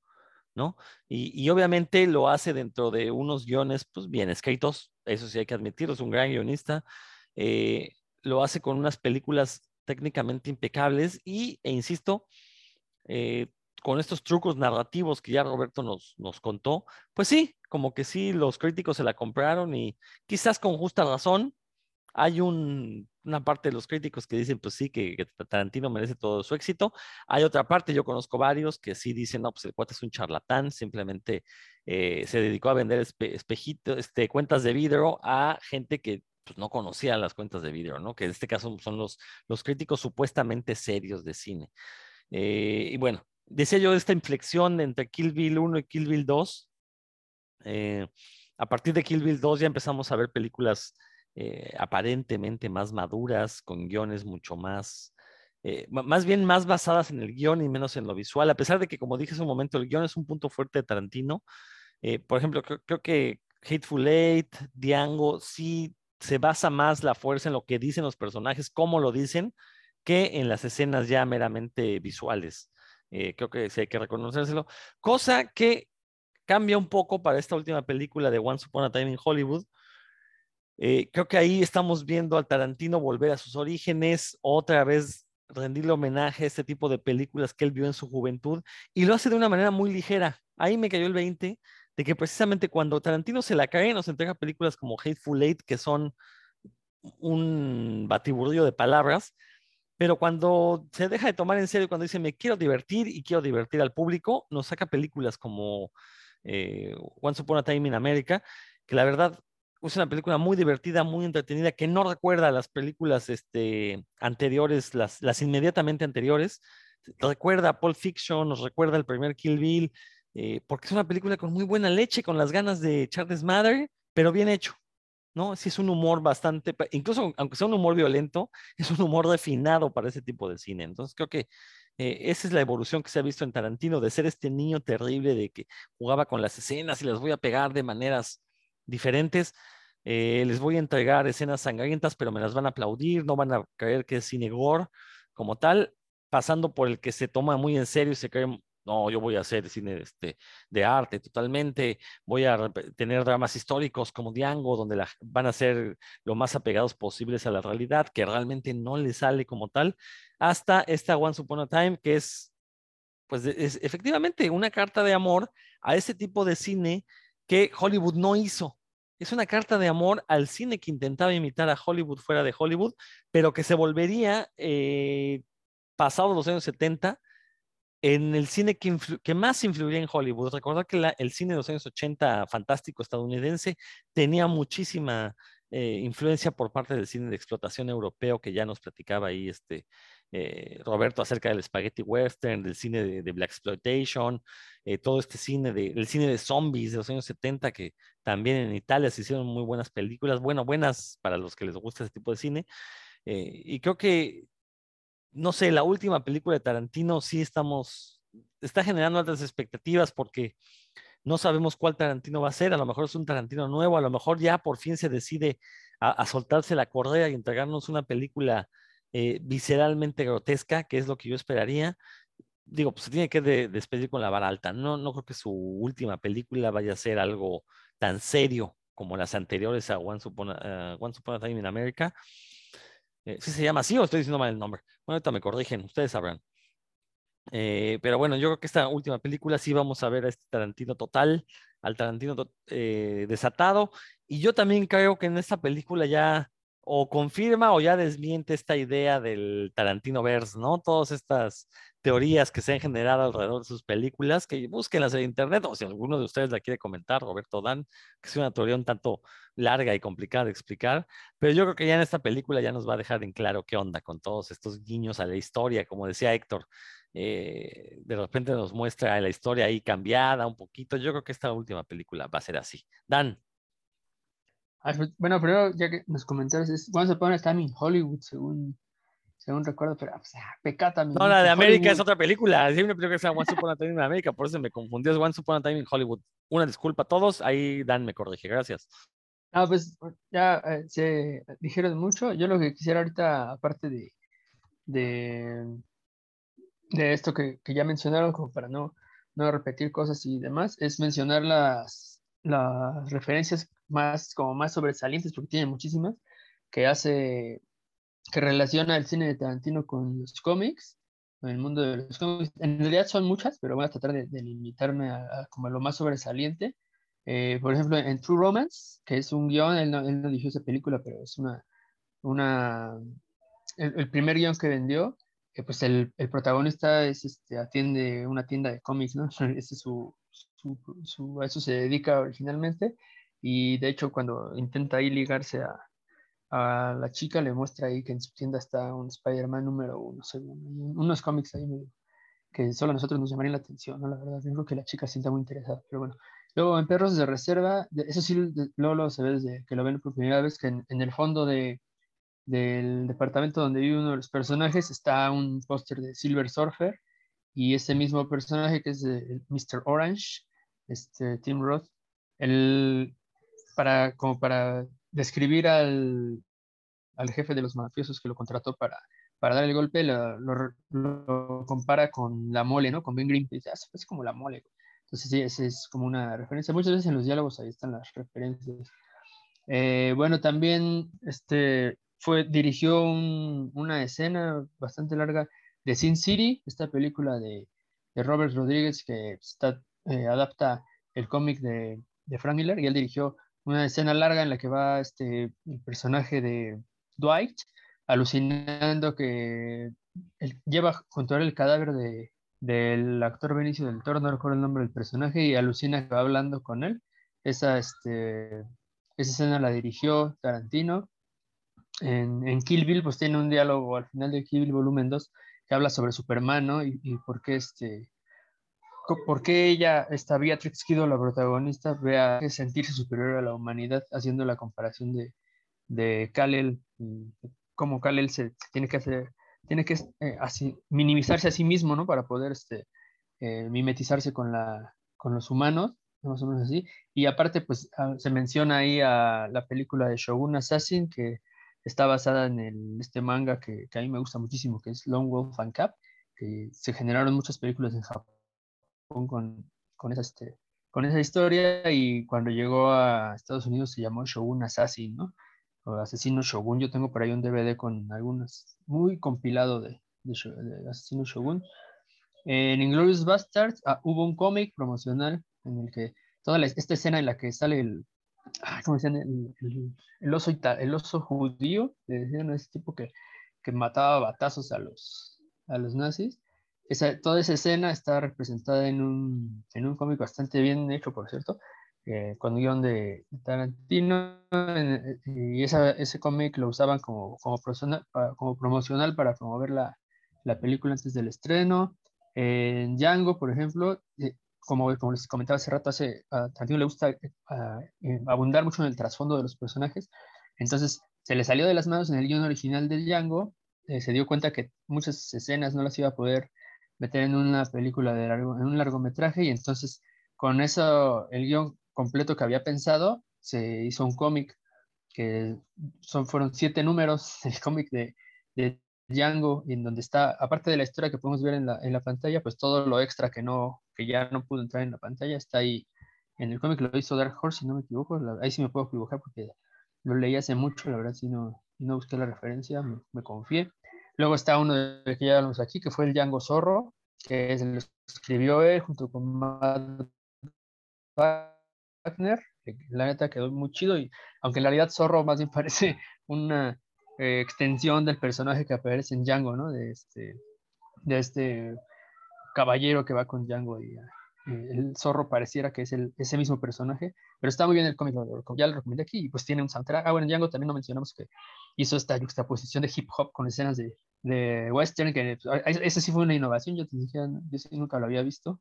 ¿no? Y, obviamente lo hace dentro de unos guiones, pues bien escritos, eso sí hay que admitirlo, es un gran guionista. Eh, lo hace con unas películas técnicamente impecables y, e insisto, eh, con estos trucos narrativos que ya Roberto nos, nos contó, pues sí, como que sí, los críticos se la compraron y quizás con justa razón, hay una parte de los críticos que dicen, pues sí, que, Tarantino merece todo su éxito. Hay otra parte, yo conozco varios que sí dicen, no, pues el cuate es un charlatán, simplemente eh, se dedicó a vender espejitos, este, cuentas de vidrio a gente que pues, no conocía las cuentas de vidrio, ¿no? Que en este caso son los, los críticos supuestamente serios de cine. Eh, y bueno, decía yo esta inflexión entre Kill Bill 1 y Kill Bill 2. Eh, a partir de Kill Bill 2 ya empezamos a ver películas eh, aparentemente más maduras, con guiones mucho más, eh, más bien más basadas en el guion y menos en lo visual, a pesar de que, como dije hace un momento, el guion es un punto fuerte de Tarantino. Eh, por ejemplo, creo, que Hateful Eight, Diango, sí se basa más la fuerza en lo que dicen los personajes, cómo lo dicen, que en las escenas ya meramente visuales. creo que sí hay que reconocérselo. Cosa que cambia un poco para esta última película de Once Upon a Time in Hollywood, eh, creo que ahí estamos viendo al Tarantino volver a sus orígenes, otra vez rendirle homenaje a este tipo de películas que él vio en su juventud y lo hace de una manera muy ligera. Ahí me cayó el 20 de que precisamente cuando Tarantino se la cae nos entrega películas como Hateful Eight que son un batiburrillo de palabras, pero cuando se deja de tomar en serio, cuando dice me quiero divertir y quiero divertir al público, nos saca películas como eh, Once Upon a Time in America, que la verdad es una película muy divertida, muy entretenida, que no recuerda a las películas este, anteriores, las, las inmediatamente anteriores. Recuerda a Pulp Fiction, nos recuerda el primer Kill Bill, eh, porque es una película con muy buena leche, con las ganas de echar desmadre, pero bien hecho. ¿no? Sí es un humor bastante, incluso aunque sea un humor violento, es un humor refinado para ese tipo de cine. Entonces creo que eh, esa es la evolución que se ha visto en Tarantino, de ser este niño terrible de que jugaba con las escenas y las voy a pegar de maneras diferentes. Eh, les voy a entregar escenas sangrientas, pero me las van a aplaudir, no van a creer que es cine gore como tal, pasando por el que se toma muy en serio y se cree no, yo voy a hacer cine este, de arte totalmente, voy a tener dramas históricos como Diango, donde van a ser lo más apegados posibles a la realidad, que realmente no le sale como tal, hasta esta Once Upon a Time, que es, pues, es efectivamente una carta de amor a ese tipo de cine que Hollywood no hizo. Es una carta de amor al cine que intentaba imitar a Hollywood fuera de Hollywood, pero que se volvería eh, pasado los años 70 en el cine que, más influiría en Hollywood. Recordar que el cine de los años 80 fantástico estadounidense tenía muchísima eh, influencia por parte del cine de explotación europeo que ya nos platicaba ahí este eh, Roberto acerca del spaghetti western, del cine de, black exploitation, eh, todo este cine de cine de zombies de los años 70 que también en Italia se hicieron muy buenas películas, bueno, buenas para los que les gusta ese tipo de cine. y creo que no sé, la última película de Tarantino sí estamos, está generando altas expectativas porque no sabemos cuál Tarantino va a ser, a lo mejor es un Tarantino nuevo, a lo mejor ya por fin se decide a, soltarse la correa y entregarnos una película eh, visceralmente grotesca, que es lo que yo esperaría. Digo, pues se tiene que despedir con la vara alta. No, no creo que su última película vaya a ser algo tan serio como las anteriores a Once Upon a, Once Upon a Time in America. Eh, ¿Sí se llama así o estoy diciendo mal el nombre? Bueno, ahorita me corrigen, ustedes sabrán. Eh, pero bueno, yo creo que esta última película sí vamos a ver a este Tarantino total, al Tarantino eh, desatado. Y yo también creo que en esta película ya o confirma o ya desmiente esta idea del Tarantino Verse, ¿no? Todas estas teorías que se han generado alrededor de sus películas, que búsquenlas en internet, o si alguno de ustedes la quiere comentar, Roberto Dan, que es una teoría un tanto larga y complicada de explicar, pero yo creo que ya en esta película ya nos va a dejar en claro qué onda con todos estos guiños a la historia, como decía Héctor, eh, de repente nos muestra la historia ahí cambiada un poquito, yo creo que esta última película va a ser así. Dan. Ah, pues, bueno, primero, ya que nos comentaron, es Once Upon a Time in Hollywood, según, según recuerdo, pero o sea, pecata. No, la de América es otra película. Siempre creo que sea Once Upon a Time in América, por eso me confundí. Es Once Upon a Time in Hollywood. Una disculpa a todos, ahí Dan me corrige, gracias. Ah, pues ya eh, se dijeron mucho. Yo lo que quisiera ahorita, aparte de, de, de esto que, que, ya mencionaron, como para no, no repetir cosas y demás, es mencionar las, las referencias más, como más sobresalientes, porque tiene muchísimas, que hace, que relaciona el cine de Tarantino con los cómics, con el mundo de los cómics. En realidad son muchas, pero voy a tratar de, limitarme a, como lo más sobresaliente. Eh, por ejemplo, en True Romance, que es un guion, él no, él no dirigió esa película, pero es una, una el, primer guion que vendió, eh, pues el, el, protagonista es, este, atiende una tienda de cómics, ¿no? Ese es su, su, su, a eso se dedica originalmente y de hecho cuando intenta ahí ligarse a, a la chica le muestra ahí que en su tienda está un Spider-Man número uno, unos cómics ahí que solo a nosotros nos llamarían la atención, ¿no? La verdad, yo creo que la chica sienta muy interesada, pero bueno. Luego en Perros de Reserva, eso sí, luego, se ve desde que lo ven por primera vez, que en, el fondo de, del departamento donde vive uno de los personajes está un póster de Silver Surfer y ese mismo personaje que es de Mr. Orange, este Tim Roth, el, para, como para describir al, al jefe de los mafiosos que lo contrató para, para dar el golpe, lo, lo, compara con la mole, ¿no? Con Ben Green, dice, ah, es como la mole. Entonces, sí, esa es como una referencia. Muchas veces en los diálogos ahí están las referencias. Eh, bueno, también este, fue, dirigió una escena bastante larga de Sin City, esta película de, Robert Rodríguez que está, eh, adapta el cómic de, de, Frank Miller, y él dirigió una escena larga en la que va este, el personaje de Dwight alucinando que él lleva junto a él el cadáver de, del actor Benicio del Toro, no recuerdo el nombre del personaje, y alucina que va hablando con él. Esa, este, esa escena la dirigió Tarantino. En, en, Kill Bill, pues tiene un diálogo al final de Kill Bill Volumen 2 que habla sobre Superman, ¿no? Y, y por qué este, por qué ella, esta Beatrix Kiddo, la protagonista, vea sentirse superior a la humanidad, haciendo la comparación de, de Kal-El, cómo Kal-El se, tiene que hacer, tiene que eh, así, minimizarse a sí mismo, ¿no? Para poder este, eh, mimetizarse con, la, con los humanos más o menos así. Y aparte, pues ah, se menciona ahí a la película de Shogun Assassin, que está basada en el, este manga que, que, a mí me gusta muchísimo, que es Long Wolf and Cap, que se generaron muchas películas en Japón con, con, esa, este, con esa historia y cuando llegó a Estados Unidos se llamó Shogun Assassin, ¿no? O Asesino Shogun. Yo tengo por ahí un DVD con algunos, muy compilado de, de, Asesino Shogun. En Inglorious Bastards ah, hubo un cómic promocional en el que toda esta escena en la que sale el, ah, ¿cómo decían? El, el, oso, el oso judío, le decían a ese tipo que, que mataba batazos a los, a los nazis. Esa, toda esa escena está representada en un, en un cómic bastante bien hecho, por cierto, eh, con guion de Tarantino, y esa, ese cómic lo usaban como, como, promocional, como promocional para promover la, la película antes del estreno. En Django, por ejemplo, eh, como, como les comentaba hace rato, hace, a Tarantino le gusta eh, abundar mucho en el trasfondo de los personajes. Entonces, se le salió de las manos en el guion original del Django, eh, se dio cuenta que muchas escenas no las iba a poder meter en una película de largo, en un largometraje, y entonces con eso, el guion completo que había pensado, se hizo un cómic que son, fueron siete números, el cómic de, de Django, en donde está, aparte de la historia que podemos ver en la, en la, pantalla, pues todo lo extra que, no, que ya no pudo entrar en la pantalla está ahí en el cómic, lo hizo Dark Horse, si no me equivoco, ahí sí me puedo equivocar porque lo leí hace mucho, la verdad, si no, no busqué la referencia, me, me confié. Luego está uno de que ya hablamos aquí, que fue el Django Zorro, que es, lo escribió él junto con Matt Wagner, la neta quedó muy chido, y aunque en realidad Zorro más bien parece una eh, extensión del personaje que aparece en Django, ¿no? De este, de este caballero que va con Django y eh, el zorro pareciera que es el, ese mismo personaje, pero está muy bien el cómic, ya lo recomendé aquí, y pues tiene un soundtrack. Ah, bueno, Django también lo mencionamos que hizo esta juxtaposición de hip hop con escenas de, de western, que pues, esa sí fue una innovación, yo, te dije, yo sí nunca lo había visto,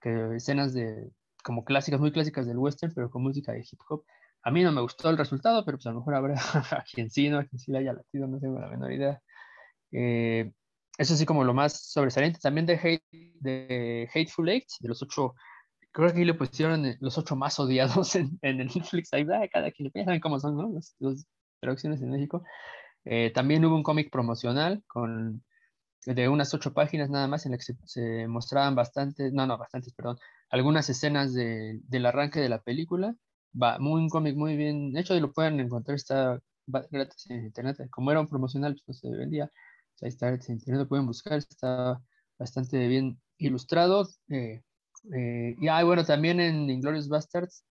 que escenas de como clásicas, muy clásicas del western, pero con música de hip hop. A mí no me gustó el resultado, pero pues a lo mejor habrá a quien sí, ¿no? A quien sí le haya latido, no tengo la menor idea. Eh, eso sí como lo más sobresaliente. También de, hate, de Hateful Eight, de los ocho, creo que le pusieron los ocho más odiados en, en el Netflix. Ahí va, cada quien le saben cómo son, ¿no? Las, traducciones en México. Eh, también hubo un cómic promocional con de unas ocho páginas nada más en la que se, se mostraban bastantes, no, no, bastantes, perdón, algunas escenas de, del arranque de la película va, muy un cómic muy bien hecho y lo pueden encontrar, está gratis en internet. Como era un promocional, pues se vendía. Ahí está en internet, pueden buscar, está bastante bien ilustrado. Eh, eh, y ah, bueno, también en Inglorious Bastards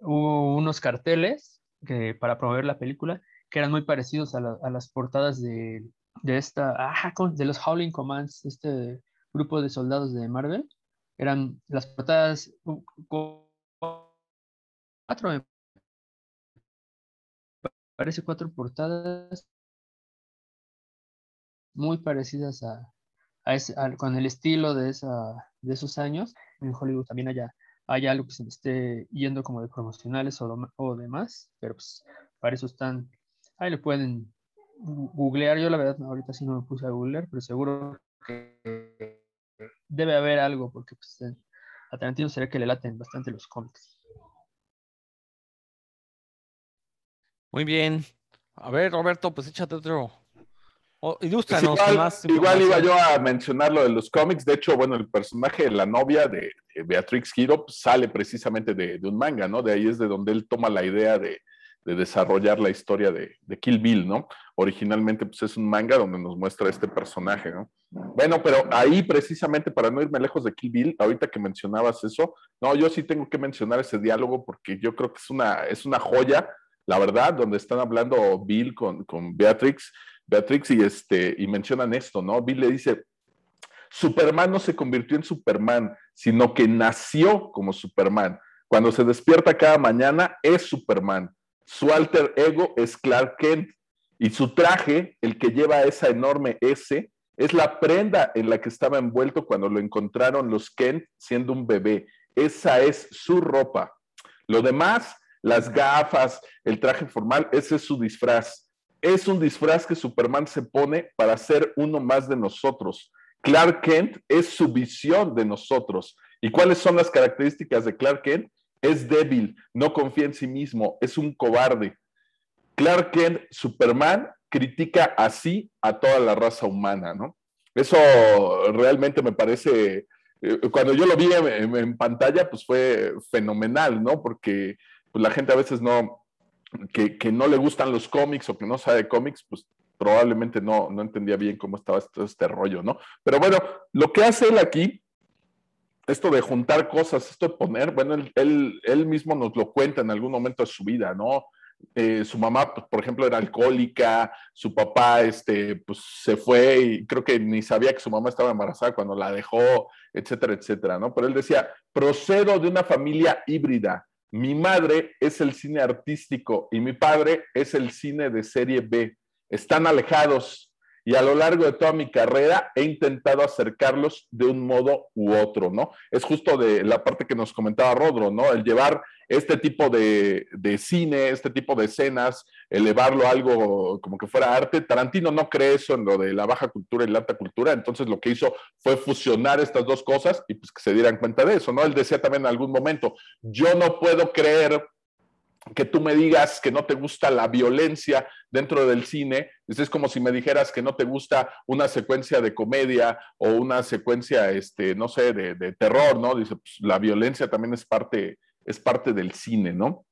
hubo unos carteles que, para promover la película que eran muy parecidos a, a las portadas de, de esta, ah, de los Howling Commands, este grupo de soldados de Marvel eran las portadas cuatro parece cuatro portadas muy parecidas a, con el estilo de, esa, de esos años. En Hollywood también haya, hay algo que se esté yendo como de promocionales o, o demás, pero pues para eso están, ahí lo pueden googlear. Yo la verdad ahorita sí no me puse a googlear, pero seguro que debe haber algo, porque pues, a Tarantino sería que le laten bastante los cómics. Muy bien. A ver, Roberto, pues échate otro, Pues igual, más. igual iba yo a mencionar lo de los cómics. De hecho, bueno, el personaje de la novia de, de Beatrix Hero pues, sale precisamente de, de un manga, ¿no? De ahí es de donde él toma la idea de, de desarrollar la historia de, de Kill Bill, ¿no? Originalmente, pues es un manga donde nos muestra este personaje, ¿no? Bueno, pero ahí precisamente para no irme lejos de Kill Bill, ahorita que mencionabas eso, no, yo sí tengo que mencionar ese diálogo porque yo creo que es una, es una joya, la verdad, donde están hablando Bill con, con Beatrix, Beatrix y, este, y mencionan esto, ¿no? Bill le dice, Superman no se convirtió en Superman, sino que nació como Superman. Cuando se despierta cada mañana es Superman. Su alter ego es Clark Kent y su traje, el que lleva esa enorme S, es la prenda en la que estaba envuelto cuando lo encontraron los Kent siendo un bebé. Esa es su ropa. Lo demás, las gafas, el traje formal, ese es su disfraz. Es un disfraz que Superman se pone para ser uno más de nosotros. Clark Kent es su visión de nosotros. ¿Y cuáles son las características de Clark Kent? Es débil, no confía en sí mismo, es un cobarde. Clark Kent, Superman, critica así a toda la raza humana, ¿no? Eso realmente me parece, eh, cuando yo lo vi en, en pantalla, pues fue fenomenal, ¿no? Porque pues, la gente a veces no, que, que, no le gustan los cómics o que no sabe cómics, pues probablemente no, no entendía bien cómo estaba este, este rollo, ¿no? Pero bueno, lo que hace él aquí esto de juntar cosas, esto de poner, bueno, él, él, mismo nos lo cuenta en algún momento de su vida, ¿no? Eh, su mamá, pues, por ejemplo, era alcohólica, su papá, este, pues se fue y creo que ni sabía que su mamá estaba embarazada cuando la dejó, etcétera, etcétera, ¿no? Pero él decía, procedo de una familia híbrida. Mi madre es el cine artístico y mi padre es el cine de serie B. Están alejados, y a lo largo de toda mi carrera he intentado acercarlos de un modo u otro, ¿no? Es justo de la parte que nos comentaba Rodro, ¿no? El llevar este tipo de, de, cine, este tipo de escenas, elevarlo a algo como que fuera arte. Tarantino no cree eso en lo de la baja cultura y la alta cultura, entonces lo que hizo fue fusionar estas dos cosas y pues que se dieran cuenta de eso, ¿no? Él decía también en algún momento, yo no puedo creer que tú me digas que no te gusta la violencia dentro del cine, es como si me dijeras que no te gusta una secuencia de comedia o una secuencia, este, no sé, de, terror, ¿no? Dice, pues, la violencia también es parte, es parte del cine, ¿no?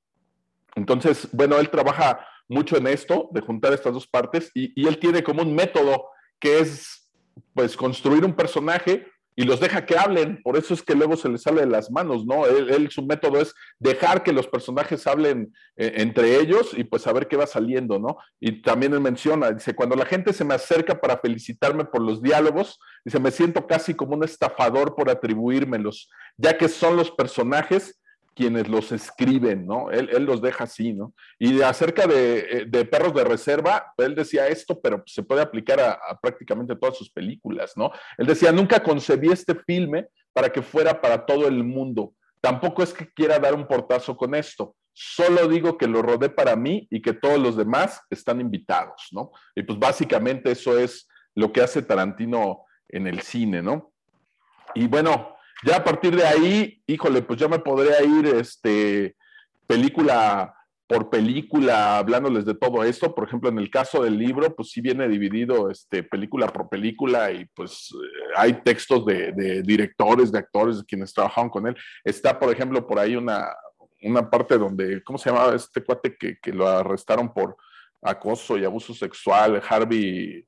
Entonces, bueno, él trabaja mucho en esto, de juntar estas dos partes, y, y él tiene como un método que es, pues, construir un personaje y los deja que hablen, por eso es que luego se les sale de las manos, ¿no? Él, él su método es dejar que los personajes hablen eh, entre ellos y pues saber qué va saliendo, ¿no? Y también él menciona, dice, cuando la gente se me acerca para felicitarme por los diálogos, dice, me siento casi como un estafador por atribuírmelos, ya que son los personajes quienes los escriben, ¿no? Él, los deja así, ¿no? Y acerca de, de, perros de reserva, él decía esto, pero se puede aplicar a, a, prácticamente todas sus películas, ¿no? Él decía, nunca concebí este filme para que fuera para todo el mundo. Tampoco es que quiera dar un portazo con esto. Solo digo que lo rodé para mí y que todos los demás están invitados, ¿no? Y pues básicamente eso es lo que hace Tarantino en el cine, ¿no? Y bueno, ya a partir de ahí, híjole, pues ya me podría ir este, película por película hablándoles de todo esto. Por ejemplo, en el caso del libro, pues sí viene dividido este, película por película y pues hay textos de, de directores, de actores, de quienes trabajaron con él. Está, por ejemplo, por ahí una, una parte donde, ¿cómo se llamaba este cuate que, que lo arrestaron por acoso y abuso sexual? Harvey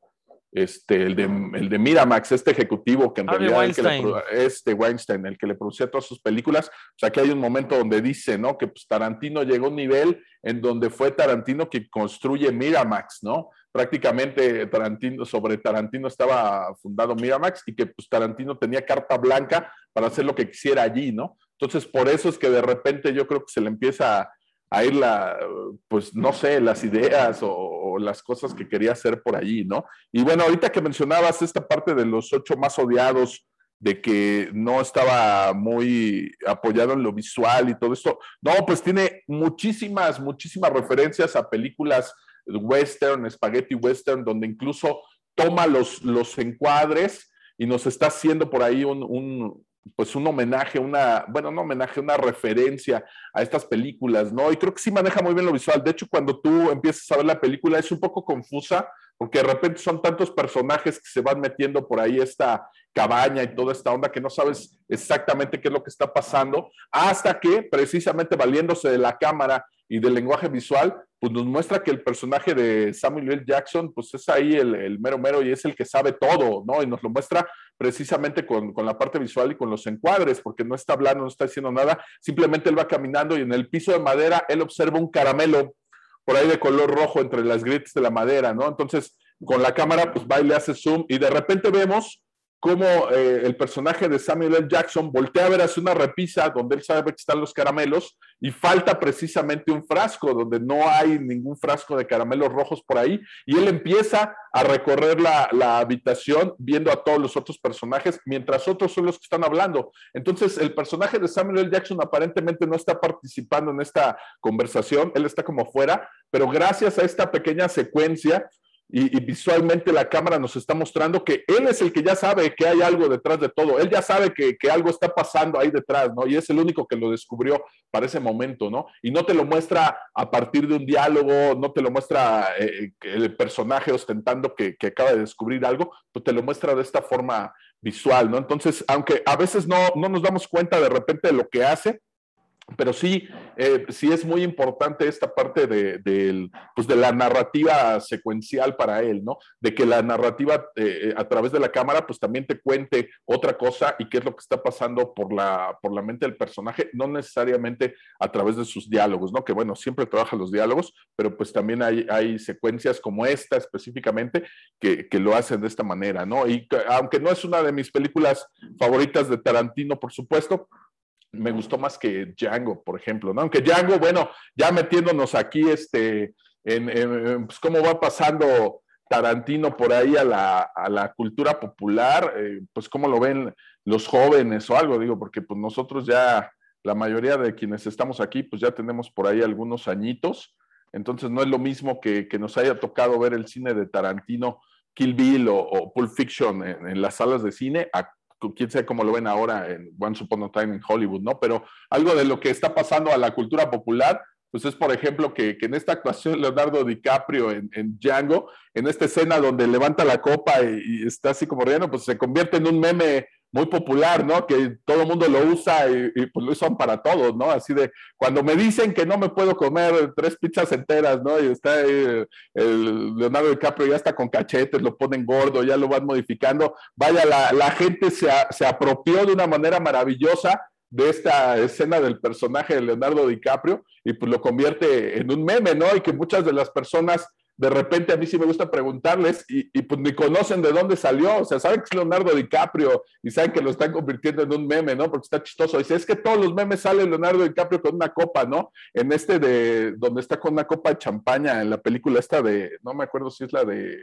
este, el de, el de Miramax, este ejecutivo que en Harvey realidad Weinstein. El que le, este Weinstein, el que le producía todas sus películas, o sea que hay un momento donde dice, ¿no? Que pues, Tarantino llegó a un nivel en donde fue Tarantino que construye Miramax, ¿no? Prácticamente Tarantino, sobre Tarantino estaba fundado Miramax y que pues Tarantino tenía carta blanca para hacer lo que quisiera allí, ¿no? Entonces, por eso es que de repente yo creo que se le empieza a, a ir la, pues no sé, las ideas o, las cosas que quería hacer por allí, ¿no? Y bueno, ahorita que mencionabas esta parte de los ocho más odiados, de que no estaba muy apoyado en lo visual y todo esto, no, pues tiene muchísimas, muchísimas referencias a películas western, spaghetti western, donde incluso toma los, los encuadres y nos está haciendo por ahí un pues un homenaje, una, bueno, no homenaje, una referencia a estas películas, ¿no? Y creo que sí maneja muy bien lo visual. De hecho, cuando tú empiezas a ver la película es un poco confusa porque de repente son tantos personajes que se van metiendo por ahí esta cabaña y toda esta onda que no sabes exactamente qué es lo que está pasando, hasta que precisamente valiéndose de la cámara y del lenguaje visual, pues nos muestra que el personaje de Samuel L. Jackson, pues es ahí el, mero mero y es el que sabe todo, ¿no? Y nos lo muestra precisamente con, con, la parte visual y con los encuadres, porque no está hablando, no está diciendo nada, simplemente él va caminando y en el piso de madera él observa un caramelo por ahí de color rojo entre las grietas de la madera, ¿no? Entonces, con la cámara, pues va y le hace zoom y de repente vemos cómo eh, el personaje de Samuel L. Jackson voltea a ver hacia una repisa donde él sabe que están los caramelos y falta precisamente un frasco donde no hay ningún frasco de caramelos rojos por ahí y él empieza a recorrer la, la, habitación viendo a todos los otros personajes mientras otros son los que están hablando. Entonces el personaje de Samuel L. Jackson aparentemente no está participando en esta conversación, él está como fuera, pero gracias a esta pequeña secuencia y, visualmente la cámara nos está mostrando que él es el que ya sabe que hay algo detrás de todo, él ya sabe que, algo está pasando ahí detrás, ¿no? Y es el único que lo descubrió para ese momento, ¿no? Y no te lo muestra a partir de un diálogo, no te lo muestra eh, el personaje ostentando que, que, acaba de descubrir algo, pues te lo muestra de esta forma visual, ¿no? Entonces, aunque a veces no, no nos damos cuenta de repente de lo que hace, pero sí, eh, sí es muy importante esta parte de, pues de la narrativa secuencial para él, ¿no? De que la narrativa eh, eh, a través de la cámara, pues también te cuente otra cosa y qué es lo que está pasando por la, por la mente del personaje, no necesariamente a través de sus diálogos, ¿no? Que bueno, siempre trabaja los diálogos, pero pues también hay, hay secuencias como esta específicamente que, que lo hacen de esta manera, ¿no? Y aunque no es una de mis películas favoritas de Tarantino, por supuesto, me gustó más que Django, por ejemplo, ¿no? Aunque Django, bueno, ya metiéndonos aquí este, en, pues, cómo va pasando Tarantino por ahí a la, cultura popular, eh, pues cómo lo ven los jóvenes o algo, digo, porque pues nosotros ya, la mayoría de quienes estamos aquí, pues ya tenemos por ahí algunos añitos, entonces no es lo mismo que, nos haya tocado ver el cine de Tarantino, Kill Bill o, Pulp Fiction en, en, las salas de cine, a quién sabe cómo lo ven ahora en Once Upon a Time en Hollywood, ¿no? Pero algo de lo que está pasando a la cultura popular, pues es, por ejemplo, que, en esta actuación Leonardo DiCaprio en, Django, en esta escena donde levanta la copa y, está así como riendo, pues se convierte en un meme muy popular, ¿no? Que todo el mundo lo usa y, pues lo usan para todos, ¿no? Así de, cuando me dicen que no me puedo comer tres pizzas enteras, ¿no? Y está ahí, el Leonardo DiCaprio ya está con cachetes, lo ponen gordo, ya lo van modificando. Vaya, la, gente se, se apropió de una manera maravillosa de esta escena del personaje de Leonardo DiCaprio y pues lo convierte en un meme, ¿no? Y que muchas de las personas de repente a mí sí me gusta preguntarles y, pues ni conocen de dónde salió, o sea, saben que es Leonardo DiCaprio y saben que lo están convirtiendo en un meme, ¿no? Porque está chistoso. Dice, es que todos los memes salen Leonardo DiCaprio con una copa, ¿no? En este de, donde está con una copa de champaña, en la película esta de, no me acuerdo si es la de,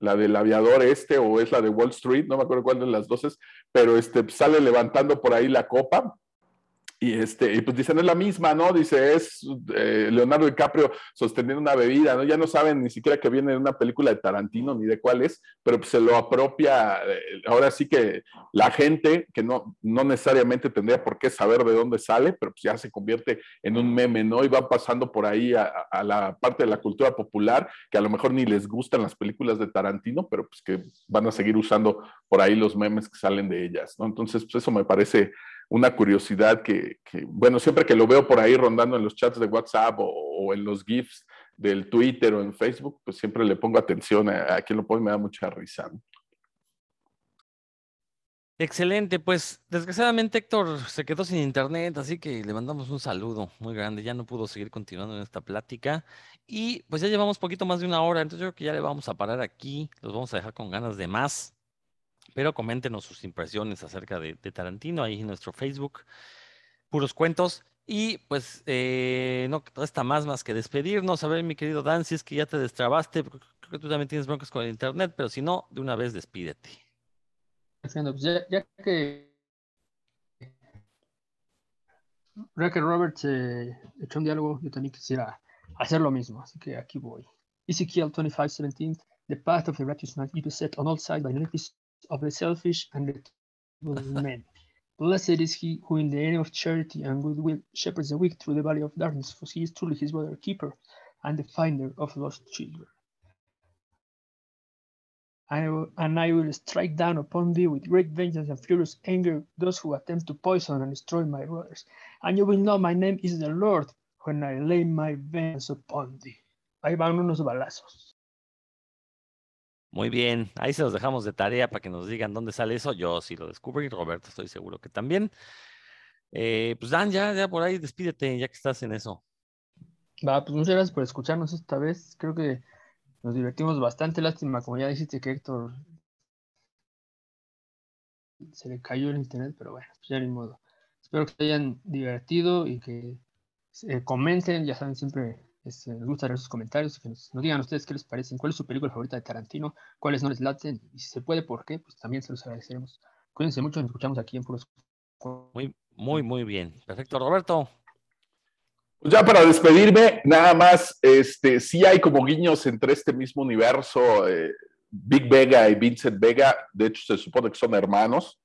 la del aviador este o es la de Wall Street, no me acuerdo cuál de las dos es, pero este, sale levantando por ahí la copa y, este, y pues dicen, es la misma, ¿no? Dice, es eh, Leonardo DiCaprio sosteniendo una bebida, ¿no? Ya no saben ni siquiera que viene de una película de Tarantino ni de cuál es, pero pues se lo apropia. Eh, ahora sí que la gente, que no, no necesariamente tendría por qué saber de dónde sale, pero pues ya se convierte en un meme, ¿no? Y va pasando por ahí a, a la parte de la cultura popular, que a lo mejor ni les gustan las películas de Tarantino, pero pues que van a seguir usando por ahí los memes que salen de ellas, ¿no? Entonces, pues eso me parece una curiosidad que, bueno, siempre que lo veo por ahí rondando en los chats de WhatsApp o, en los GIFs del Twitter o en Facebook, pues siempre le pongo atención a, quien lo pone, me da mucha risa. Excelente, pues desgraciadamente Héctor se quedó sin internet, así que le mandamos un saludo muy grande, ya no pudo seguir continuando en esta plática y pues ya llevamos poquito más de una hora, entonces yo creo que ya le vamos a parar aquí, los vamos a dejar con ganas de más. Pero coméntenos sus impresiones acerca de, Tarantino ahí en nuestro Facebook, puros cuentos. Y pues eh, no resta más más que despedirnos. A ver, mi querido Dan, si es que ya te destrabaste, creo que tú también tienes broncas con el internet, pero si no, de una vez despídete. Pues ya, que ya que echó un diálogo, yo también quisiera hacer lo mismo, así que aquí voy. Ezekiel 25:17, the path of the righteous man is set on all sides by enemies of the selfish and the evil men. Blessed is he who, in the name of charity and goodwill, shepherds the weak through the valley of darkness, for he is truly his brother keeper and the finder of lost children. I will- and I will strike down upon thee with great vengeance and furious anger those who attempt to poison and destroy my brothers. And you will know my name is the Lord when I lay my vengeance upon thee. Ahí van unos balazos. Muy bien, ahí se los dejamos de tarea para que nos digan dónde sale eso. Yo sí lo descubrí, Roberto, estoy seguro que también. Eh, pues Dan, ya, ya por ahí despídete, ya que estás en eso. Va, pues muchas gracias por escucharnos esta vez. Creo que nos divertimos bastante. Lástima, como ya dijiste que Héctor se le cayó el internet, pero bueno, pues ya ni modo. Espero que se hayan divertido y que eh, comenten, ya saben, siempre este, nos gusta leer sus comentarios y que nos, nos digan ustedes qué les parecen, cuál es su película favorita de Tarantino, cuáles no les laten y si se puede, por qué, pues también se los agradeceremos. Cuídense mucho, nos escuchamos aquí en Puros. Muy, muy, muy bien. Perfecto, Roberto. Pues ya para despedirme, nada más, este, sí hay como guiños entre este mismo universo, eh, Big Vega y Vincent Vega, de hecho se supone que son hermanos,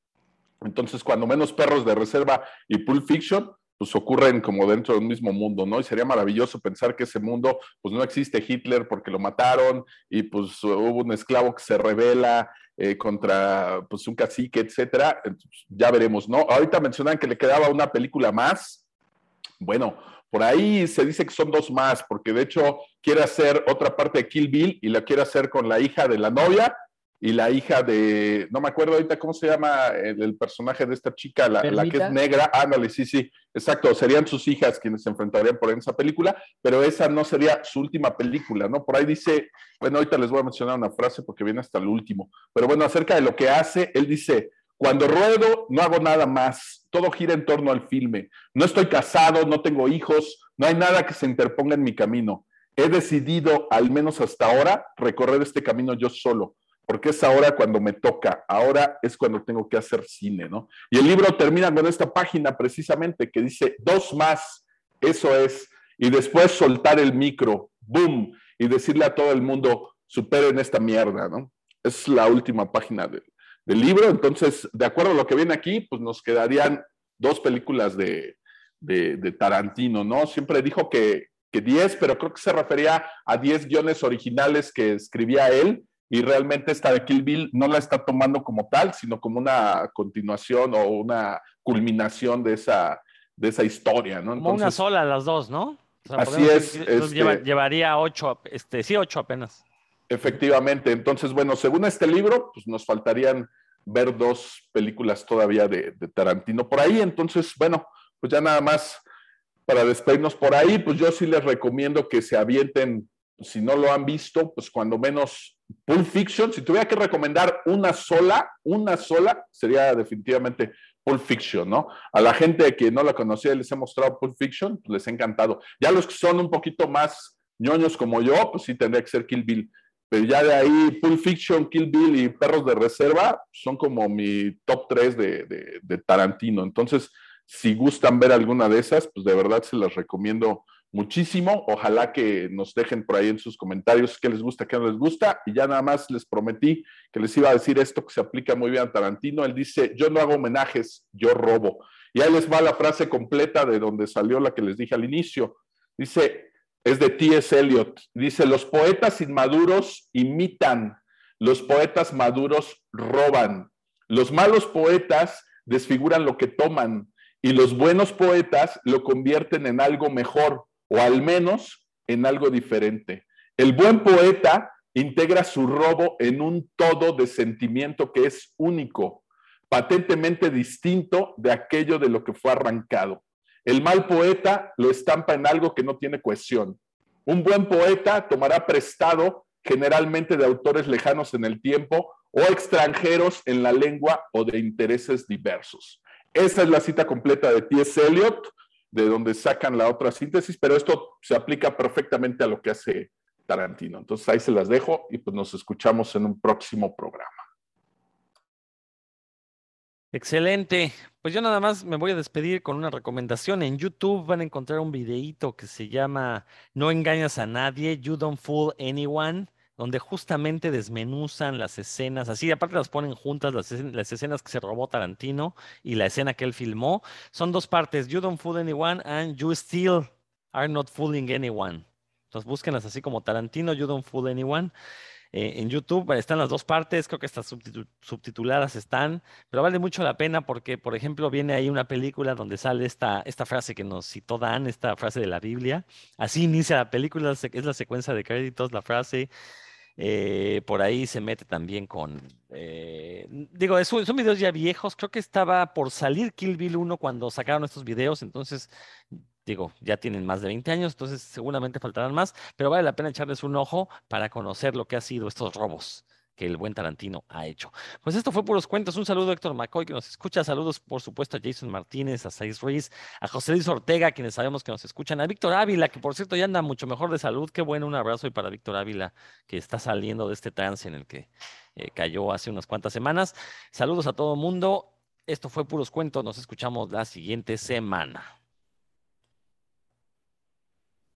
entonces cuando menos Perros de Reserva y Pulp Fiction, pues ocurren como dentro del mismo mundo, ¿no? Y sería maravilloso pensar que ese mundo, pues no existe Hitler porque lo mataron y pues hubo un esclavo que se revela eh, contra pues un cacique, etcétera, ya veremos, ¿no? Ahorita mencionan que le quedaba una película más, bueno, por ahí se dice que son dos más, porque de hecho quiere hacer otra parte de Kill Bill y la quiere hacer con la hija de la novia y la hija de, no me acuerdo ahorita cómo se llama el, el personaje de esta chica, la, la que es negra. Ándale, sí, sí, exacto. Serían sus hijas quienes se enfrentarían por esa película, pero esa no sería su última película, ¿no? Por ahí dice, bueno, ahorita les voy a mencionar una frase porque viene hasta el último, pero bueno, acerca de lo que hace, él dice, cuando ruedo, no hago nada más. Todo gira en torno al filme. No estoy casado, no tengo hijos, no hay nada que se interponga en mi camino. He decidido, al menos hasta ahora, recorrer este camino yo solo, porque es ahora cuando me toca, ahora es cuando tengo que hacer cine, ¿no? Y el libro termina con esta página precisamente que dice, dos más, eso es, y después soltar el micro, boom, y decirle a todo el mundo, superen esta mierda, ¿no? Es la última página del, libro, entonces, de acuerdo a lo que viene aquí, pues nos quedarían dos películas de, de, de Tarantino, ¿no? Siempre dijo que, que 10, pero creo que se refería a 10 guiones originales que escribía él y realmente esta de Kill Bill no la está tomando como tal, sino como una continuación o una culminación de esa, de esa historia, ¿no? Como una sola las dos, ¿no? O sea, Así es, lleva- este- llevaría ocho, este, sí, ocho apenas. Efectivamente, entonces, bueno, según este libro, pues nos faltarían ver dos películas todavía de, de Tarantino por ahí, entonces, bueno, pues ya nada más para despedirnos por ahí, pues yo sí les recomiendo que se avienten, si no lo han visto, pues cuando menos Pulp Fiction, si tuviera que recomendar una sola, una sola, sería definitivamente Pulp Fiction, ¿no? A la gente que no la conocía les he mostrado Pulp Fiction, pues les ha encantado. Ya los que son un poquito más ñoños como yo, pues sí tendría que ser Kill Bill. Pero ya de ahí, Pulp Fiction, Kill Bill y Perros de Reserva son como mi top 3 de, de- de Tarantino. Entonces, si gustan ver alguna de esas, pues de verdad se las recomiendo muchísimo. Ojalá que nos dejen por ahí en sus comentarios qué les gusta, qué no les gusta. Y ya nada más les prometí que les iba a decir esto que se aplica muy bien a Tarantino. Él dice, yo no hago homenajes, yo robo. Y ahí les va la frase completa de donde salió la que les dije al inicio. Dice, es de T.S. Eliot. Dice, los poetas inmaduros imitan, los poetas maduros roban, los malos poetas desfiguran lo que toman y los buenos poetas lo convierten en algo mejor o al menos en algo diferente. El buen poeta integra su robo en un todo de sentimiento que es único, patentemente distinto de aquello de lo que fue arrancado. El mal poeta lo estampa en algo que no tiene cohesión. Un buen poeta tomará prestado generalmente de autores lejanos en el tiempo o extranjeros en la lengua o de intereses diversos. Esa es la cita completa de T.S. Eliot, de donde sacan la otra síntesis, pero esto se aplica perfectamente a lo que hace Tarantino. Entonces ahí se las dejo y pues nos escuchamos en un próximo programa. Excelente. Pues yo nada más me voy a despedir con una recomendación. En YouTube van a encontrar un videíto que se llama No engañas a nadie, You Don't Fool Anyone, donde justamente desmenuzan las escenas, así aparte las ponen juntas, las, escen- las escenas que se robó Tarantino y la escena que él filmó. Son dos partes, You Don't Fool Anyone and You Still Are Not Fooling Anyone. Entonces búsquenlas así como Tarantino, You Don't Fool Anyone. eh, en YouTube. Están las dos partes, creo que estas subtitu- subtituladas están, pero vale mucho la pena porque, por ejemplo, viene ahí una película donde sale esta, esta frase que nos citó Dan, esta frase de la Biblia. Así inicia la película, es la secuencia de créditos, la frase. Eh, por ahí se mete también con, eh, digo, es un- son videos ya viejos, creo que estaba por salir Kill Bill 1 cuando sacaron estos videos, entonces, digo, ya tienen más de 20 años, entonces seguramente faltarán más, pero vale la pena echarles un ojo para conocer lo que ha sido estos robos que el buen Tarantino ha hecho. Pues esto fue Puros Cuentos. Un saludo a Héctor McCoy que nos escucha. Saludos, por supuesto, a Jason Martínez, a Saiz Ruiz, a José Luis Ortega, quienes sabemos que nos escuchan, a Víctor Ávila, que por cierto ya anda mucho mejor de salud. Qué bueno, un abrazo y para Víctor Ávila, que está saliendo de este trance en el que eh, cayó hace unas cuantas semanas. Saludos a todo mundo. Esto fue Puros Cuentos. Nos escuchamos la siguiente semana.